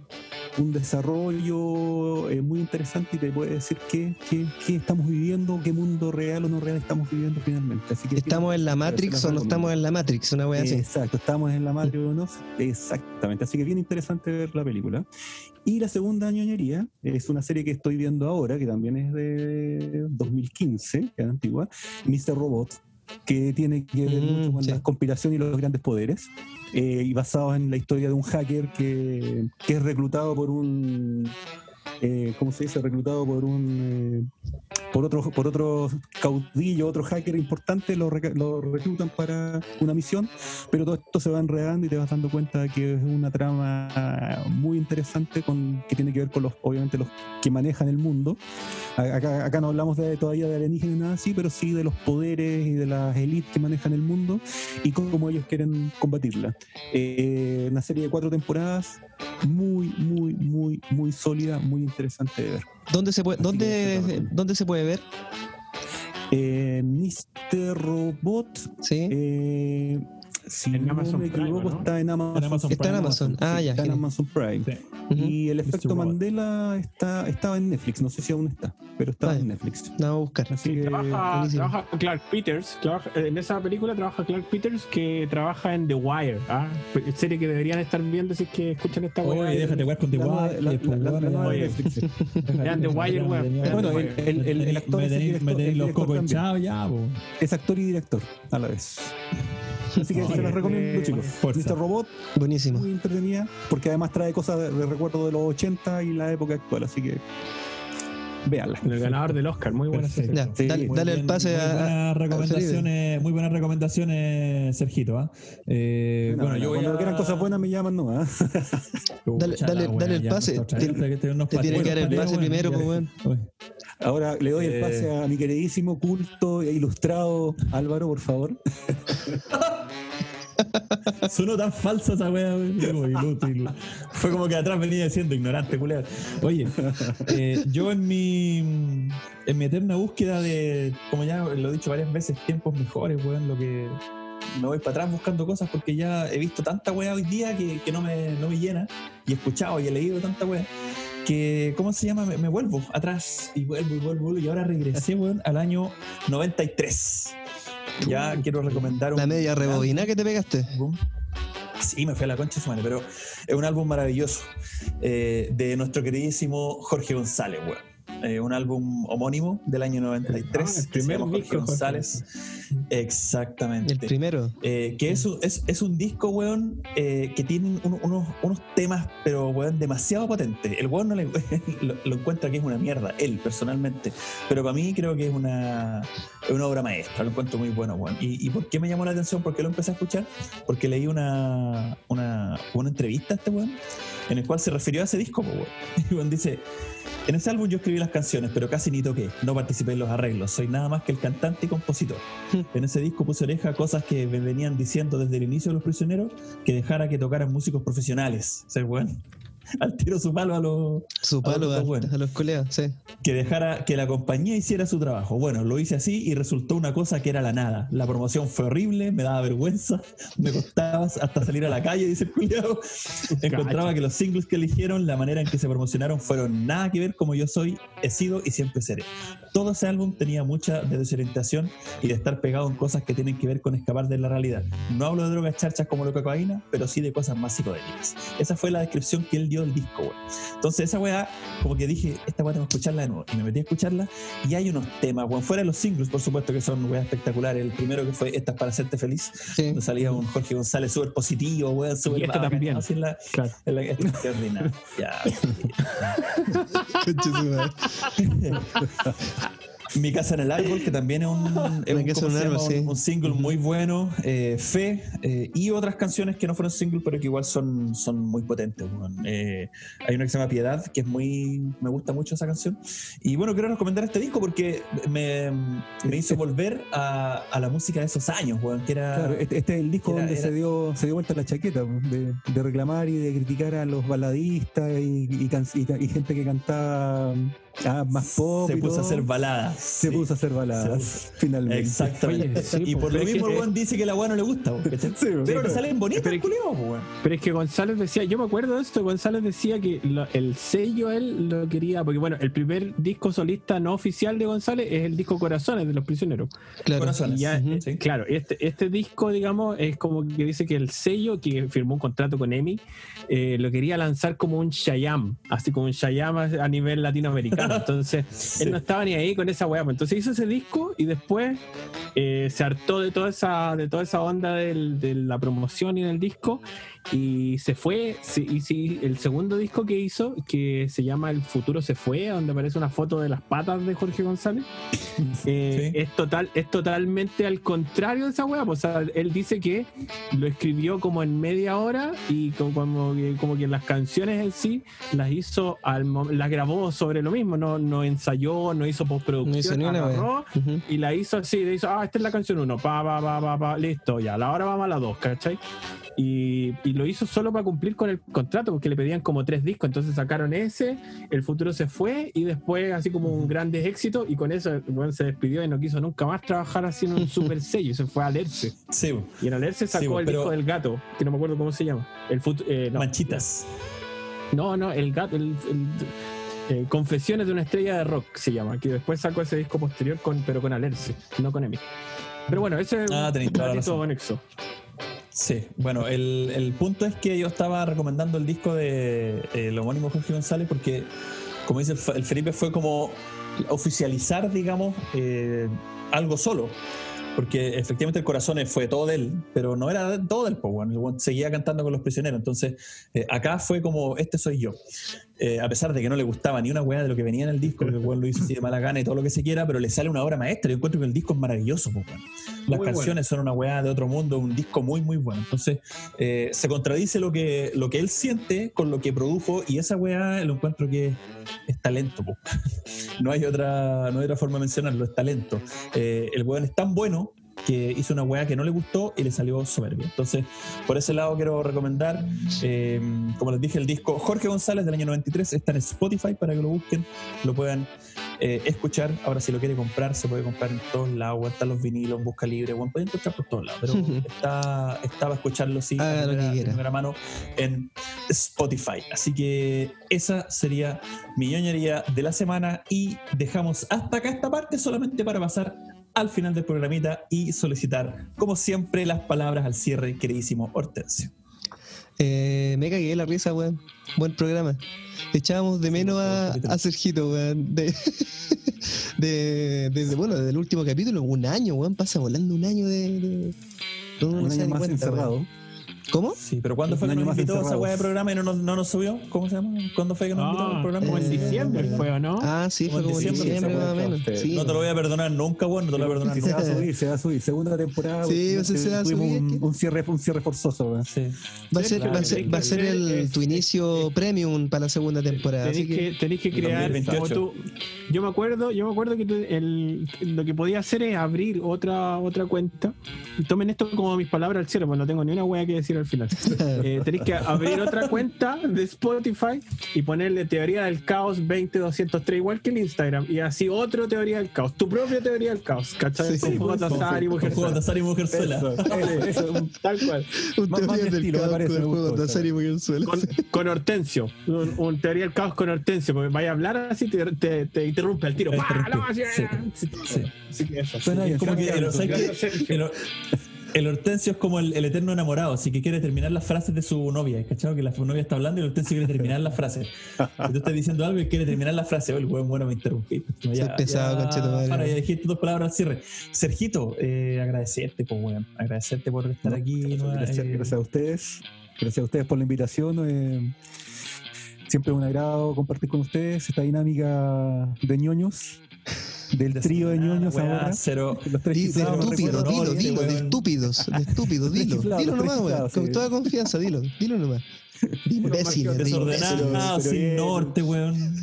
un desarrollo eh, muy interesante y te puede decir qué, qué, qué estamos viviendo, qué mundo real o no real estamos viviendo finalmente. Así que ¿Estamos en la Matrix o no estamos en la Matrix? Una wea así. Exacto, estamos en la Matrix o no. Exactamente, así que bien interesante ver la película. Y la segunda ñoñería es una serie que estoy viendo ahora, que también es de 2015, que es antigua, Mr. Robot, que tiene que ver Mm, mucho con sí. la conspiración y los grandes poderes, eh, y basado en la historia de un hacker que, que es reclutado por un... eh, ¿Cómo se dice? Reclutado por un... eh, por otro, por otro caudillo, otro hacker importante, lo, lo reclutan para una misión, pero todo esto se va enredando y te vas dando cuenta que es una trama muy interesante con, que tiene que ver con los, obviamente, los que manejan el mundo. Acá, acá no hablamos de, todavía de alienígenas nada así, pero sí de los poderes y de las élites que manejan el mundo y cómo ellos quieren combatirla. Eh, una serie de cuatro temporadas muy, muy, muy, muy sólida, muy interesante de ver. ¿Dónde se puede, dónde, dónde se puede ver? Eh, Mr. Robot, ¿Sí? eh, si En no Amazon me Prime, equivoco, ¿no? está en Amazon. En Amazon Está en Amazon. Ah, sí, ya, Está en. Amazon Prime. Sí. Y el efecto. Mandela está, estaba en Netflix, no sé si aún está, pero estaba en. Netflix. La vamos a buscar. Así que Trabaja, Clark Peters. trabaja- en esa película trabaja Clark Peters que trabaja en The Wire. ¿ah? Serie que deberían estar viendo si es que escuchan esta Oye, déjate jugar con The Wire. [LAUGHS] Vean The Wire, Bueno, el, actor me tenéis- los cocos ya. Es actor y director a la vez. Así que se los recomiendo, eh, chicos. Mr. Robot, Buenísimo. muy entretenida, porque además trae cosas de, de recuerdo de los 80 y la época actual, así que véanla. El ganador del Oscar. Muy buena Sí, dale, Muy dale el pase muy a, a- buenas a recomendaciones, muy buenas recomendaciones, Sergito. ¿ah? Eh, No, bueno, no, yo cuando a- quieran cosas buenas me llaman, no. [LAUGHS] Dale- dale- el pase. Te- te- tiene que dar el pase primero, pues, Ahora le doy el Eh. pase a mi queridísimo, culto e ilustrado Álvaro, por favor. [LAUGHS] [LAUGHS] Sonó tan falsa esa. Como inútil. Fue como que atrás venía diciendo ignorante, culero. Oye, eh, yo en mi en mi eterna búsqueda de, como ya lo he dicho varias veces, tiempos mejores, weón, lo que me voy para atrás buscando cosas porque ya he visto tanta wea hoy día que, que no, me, no me llena y he escuchado y he leído tanta wea que, ¿cómo se llama? Me, me vuelvo atrás y vuelvo y vuelvo y ahora regresé, weón, al año 93. Ya [LAUGHS] quiero recomendar un La media rebobina que te pegaste. Sí, me fui a la concha su madre, pero es un álbum maravilloso eh, de nuestro queridísimo Jorge González, weón. Eh, un álbum homónimo del año 93. Ah, el que se llama Jorge disco, Jorge. González. Exactamente. El primero. Eh, que es, un- es, es un disco, weón, eh, que tiene un- unos, unos temas, pero, weón, demasiado potentes. El weón no le, [LAUGHS] lo, lo encuentra que es una mierda, él, personalmente. Pero para mí creo que es una, una obra maestra, lo encuentro muy bueno, weón. ¿Y, y por qué me llamó la atención? ¿Por qué lo empecé a escuchar? Porque leí una, una, una entrevista a este weón, en el cual se refirió a ese disco, weón. [LAUGHS] Y weón dice... En ese álbum yo escribí las canciones, pero casi ni toqué, no participé en los arreglos, soy nada más que el cantante y compositor. [LAUGHS] En ese disco puse oreja a cosas que me venían diciendo desde el inicio de Los Prisioneros, que dejara que tocaran músicos profesionales, ser bueno. [LAUGHS] Al tiro su palo a los... Su a a, a los colegas, sí. Que dejara que la compañía hiciera su trabajo. Bueno, lo hice así y resultó una cosa que era la nada. La promoción fue horrible, me daba vergüenza, [LAUGHS] me costaba hasta salir a la calle, dice el culiao. [LAUGHS] Encontraba que los singles que eligieron, la manera en que se promocionaron, fueron nada que ver como yo soy, he sido y siempre seré. Todo ese álbum tenía mucha de desorientación y de estar pegado en cosas que tienen que ver con escapar de la realidad. No hablo de drogas charchas como la cocaína, pero sí de cosas más psicodélicas. Esa fue la descripción que él dio del disco, weón. Entonces esa weá, como que dije, esta weá tengo que escucharla de nuevo. Y me metí a escucharla y hay unos temas, weón, fuera de los singles, por supuesto, que son weá espectaculares. El primero que fue Esta es para hacerte feliz, Sí. donde salía un Jorge González súper positivo, weón, súper esta bacán, también. así en la- Claro. en la- extraordinario. Ya. [LAUGHS] [LAUGHS] Mi casa en el árbol, que también es un, [LAUGHS] es un, single muy bueno, eh, Fe, eh, y otras canciones que no fueron single, pero que igual son, son muy potentes. weón. Eh, hay una que se llama Piedad, que es muy. Me gusta mucho esa canción. Y bueno, quiero recomendar este disco porque me, me hizo volver a, a la música de esos años, que era. Claro, este, este es el disco Era- donde era- se dio se dio vuelta la chaqueta de, de reclamar y de criticar a los baladistas y, y gente que cantaba ah, más pop. se puso a hacer baladas. Se puso a hacer baladas, finalmente. Exactamente. Oye, sí, y pues, por lo mismo que- el weón dice que la weá no le gusta. Sí, pero le salen bonitas, pero weón. Pero es que González decía, yo me acuerdo de esto, González decía que lo- el sello él lo quería, porque bueno, el primer disco solista no oficial de González es el disco Corazones de los Prisioneros. Claro. Corazones. Ya, eh, Sí. Claro, este, este disco, digamos, es como que dice que el sello que firmó un contrato con EMI eh, lo quería lanzar como un Shayam, así como un Shayam a a nivel latinoamericano. [LAUGHS] Entonces, él no estaba ni ahí con esa weá. pues. Entonces hizo ese disco y después eh, se hartó de toda esa, de toda esa onda del- de la promoción y del disco y se fue. y sí, el segundo disco que hizo, que se llama El futuro se fue, donde aparece una foto de las patas de Jorge González. [LAUGHS] Eh, Sí. es total es totalmente al contrario de esa weá. pues, o sea, él dice que lo escribió como en media hora y como, como, que, como que las canciones en sí las hizo al las grabó sobre lo mismo, no, no ensayó, No hizo postproducción, y la hizo así, le hizo, ah, esta es la canción 1, pa, pa, pa, pa, pa, listo, ya, la hora vamos a la 2, ¿cachai? Y, y lo hizo solo para cumplir con el contrato, porque le pedían como tres discos, entonces sacaron ese, el futuro se fue, y después así como un grandes éxito, y con eso bueno, se despidió y no quiso nunca más trabajar así en un [LAUGHS] super sello, se fue a Alerce. Sí. Y en Alerce Sí, sacó el disco del gato, que no me acuerdo cómo se llama. El eh, no, Manchitas. No, no, el gato, el, el- eh, Confesiones de una estrella de rock se llama, que después sacó ese disco posterior, con, pero con Alerce, no con Emi. Pero bueno, ese es Ah, un razón. anexo. Sí, bueno, el, el punto es que yo estaba recomendando el disco de eh, el homónimo Jorge González porque, como dice el, Felipe, fue como oficializar, digamos, eh, algo solo. Porque efectivamente el corazón fue todo de él, pero no era todo del po, weón. El weón seguía cantando con los prisioneros. Entonces, eh, acá fue como, este soy yo. Eh, a pesar de que no le gustaba ni una weá de lo que venía en el disco, porque el weón lo hizo así de mala gana y todo lo que se quiera, pero le sale una obra maestra. Yo encuentro que el disco es maravilloso, po. Las Muy canciones son una weá de otro mundo, un disco muy, muy bueno. Entonces, eh, se contradice lo que, lo que él siente con lo que produjo, y esa weá lo encuentro que es talento, po. [LAUGHS] No hay otra, no hay otra forma de mencionarlo, es talento. Eh, el weón es tan bueno que hizo una weá que no le gustó y le salió soberbio. Entonces, por ese lado quiero recomendar, eh, como les dije, el disco Jorge González del año 93 está en Spotify para que lo busquen, lo puedan eh, escuchar. Ahora, si lo quiere comprar, se puede comprar en todos lados. Están los vinilos, en busca libre, bueno, pueden encontrar por todos lados. Pero [LAUGHS] está, está para escucharlo, sí, primera- de quiera. primera mano en Spotify. Así que esa sería mi ñoñería de la semana. Y dejamos hasta acá esta parte solamente para pasar al final del programita y solicitar, como siempre, las palabras al cierre, queridísimo Hortensio. Eh, me cagué la risa, weón. Buen programa. Echábamos de menos a, a Sergito, weón. De, [LAUGHS] de- desde, bueno, desde el último capítulo, un año, weón. Pasa volando un año de. de- Un año más cuenta, encerrado. weón. ¿Cómo? Sí, pero ¿cuándo fue que nos invitó a esa weá de programa y no nos, no nos subió? ¿Cómo se llama? ¿Cuándo fue que nos invitó al Ah, programa? como en diciembre fue, ¿o no? Ah, sí, fue Como en diciembre, más o weá, menos. usted. Sí, No te lo voy a perdonar nunca, weón. No te lo voy a perdonar Sí, se va a nunca. subir, se va a subir. Segunda temporada. Sí, pues, se va a subir, Un, cierre, un cierre forzoso, weón. Sí. Va a ser, claro, va a ser, tenés va a ser el, es- tu inicio premium para la segunda temporada. Tenéis Así que, que, crear 2028. como tú. Yo me acuerdo, yo me acuerdo que tú- el, lo que podía hacer es abrir otra otra cuenta. Y tomen esto como mis palabras al cierre, pues no tengo ni una wea que decir al final. [LAUGHS] Eh, tenéis que abrir otra cuenta de Spotify y ponerle teoría del caos 20203 igual que el Instagram y así otro teoría del caos, tu propia teoría del caos, ¿cachai? Sí, sí, Con azar y mujer Juego de azar y mujerzuela. Tal cual. un más- teoría del caos parece, con juego y Mujerzuela. Con, con Hortensio, un, un teoría del caos con Hortensio, porque vaya a hablar así te, te, te interrumpe al tiro. Así, sí, sí, sí. Así que eso. Suena Como que el, Hortensio es como el, el eterno enamorado, así que quiere terminar las frases de su novia. ¿Cachado? Que la novia está hablando y el Hortensio quiere terminar las frases. Tú estás diciendo algo y quiere terminar la frase. Oh, el hueón bueno me interrumpí. No, Soy pesado, conchetumadre. Para, ya dijiste dos palabras al cierre. Sergito, eh, agradecerte, pues, weón. Agradecerte por estar aquí. nueva- Gracias, eh, gracias a ustedes. Gracias a ustedes por la invitación. eh, siempre es un agrado compartir con ustedes esta dinámica de ñoños, del trío de ñoños Weá, ahora. Cero. Los tres de chiflados, no estúpido, recuerdo, dilo, dilo, de estúpidos, de [LAUGHS] estúpidos, dilo, dilo nomás, weón, con toda confianza, dilo, dilo nomás. [LAUGHS] De imbéciles, de imbéciles. Desordenado, sin norte, weón.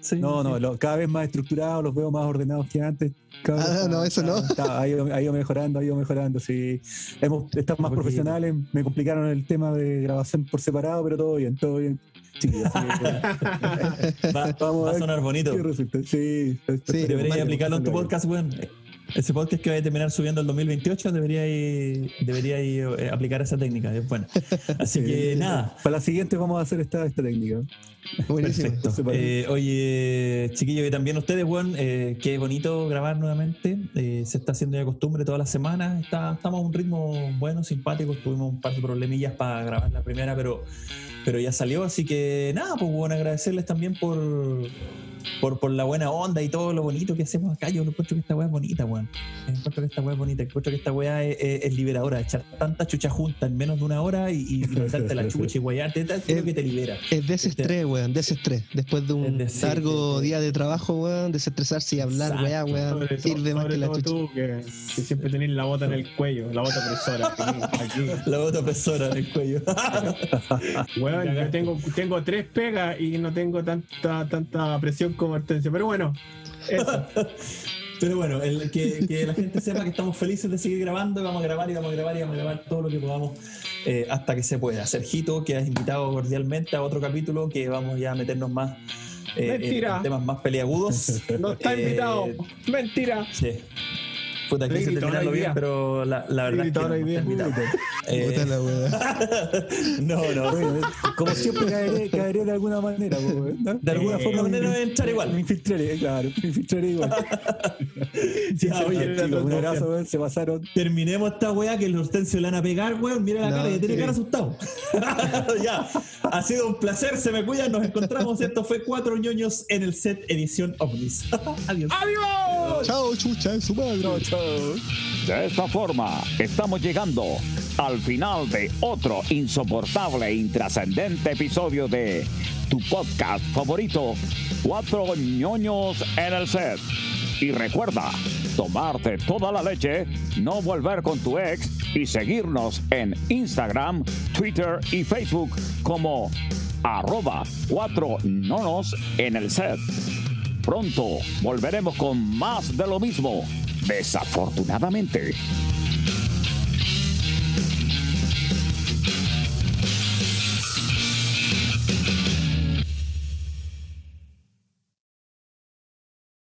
Sí, No, no, lo- cada vez más estructurados, los veo más ordenados que antes. Cada Ah, no, eso no. está- [LAUGHS] ha, ido, ha ido mejorando, ha ido mejorando, sí. Hemos, estamos más profesionales, me complicaron el tema de grabación por separado, pero todo bien, todo bien. Va, [LAUGHS] Vamos a va a ver sonar bonito. Sí, Sí, Deberías aplicarlo en tu podcast, weón. Ese podcast que va a terminar subiendo el 2028 debería ir, debería ir, eh, aplicar esa técnica. Bueno. Así que Sí. nada. Para la siguiente vamos a hacer esta, esta técnica. Buenísimo. Perfecto. Eh, oye, chiquillos, y también ustedes, weón, eh, qué bonito grabar nuevamente. Eh, se está haciendo ya costumbre todas las semanas. Está, estamos a un ritmo bueno, simpático. Tuvimos un par de problemillas para grabar la primera, pero, pero ya salió. Así que nada, pues bueno, agradecerles también por, por, por la buena onda y todo lo bonito que hacemos acá. Yo encuentro que esta weá es bonita, weón. Encuentro que esta weá es bonita. Encuentro que esta weá es, es- es liberadora. Echar tanta chucha junta en menos de una hora y, y [LAUGHS] la chucha y guayarte, creo que te libera. Es desestrés, weón, desestrés. Después de un Es de- largo sí, sí. día de trabajo, weón, desestresarse y hablar, Exacto. weá, weón, sirve más que la chucha. tú, que, que siempre tenés la bota en el cuello, la bota presora. Aquí, aquí. [LAUGHS] La otra persona en el cuello. [LAUGHS] Weón, yo tengo, tengo tres pegas y no tengo tanta, tanta presión como Hortensio. Pero bueno, eso. Pero bueno, el- que, que la gente sepa que estamos felices de seguir grabando, y vamos a grabar y vamos a grabar y vamos a grabar todo lo que podamos eh, hasta que se pueda. Sergito, que has invitado cordialmente a otro capítulo que vamos ya a meternos más eh, en- Mentira. en temas más peliagudos. No está Eh, invitado. Mentira. Sí. Puta, quise terminarlo bien, pero la, la verdad es que gritaron no, no. Eh, [LAUGHS] no, no. Bueno, como siempre caeré, caeré de alguna manera. ¿no? De alguna Eh, forma me- manera de entrar Me igual. infiltraré, claro, me infiltraré igual. [LAUGHS] Ya, [LAUGHS] oye, un abrazo, weón, se pasaron. Terminemos esta weá que el Hortensio le van a pegar, weón. Mira la No, cara, ya tiene sí. cara asustado. ya, ha sido un placer, se me cuidan, nos encontramos. Esto fue Cuatro ñoños en el set edición OVNIS. Adiós. ¡Adiós! Chao, chucha, su madre. De esta forma, estamos llegando al final de otro insoportable e intrascendente episodio de tu podcast favorito, Cuatro ñoños en el set. Y recuerda, tomarte toda la leche, no volver con tu ex y seguirnos en Instagram, Twitter y Facebook como arroba cuatro nonos en el set. Pronto volveremos con más de lo mismo. Desafortunadamente.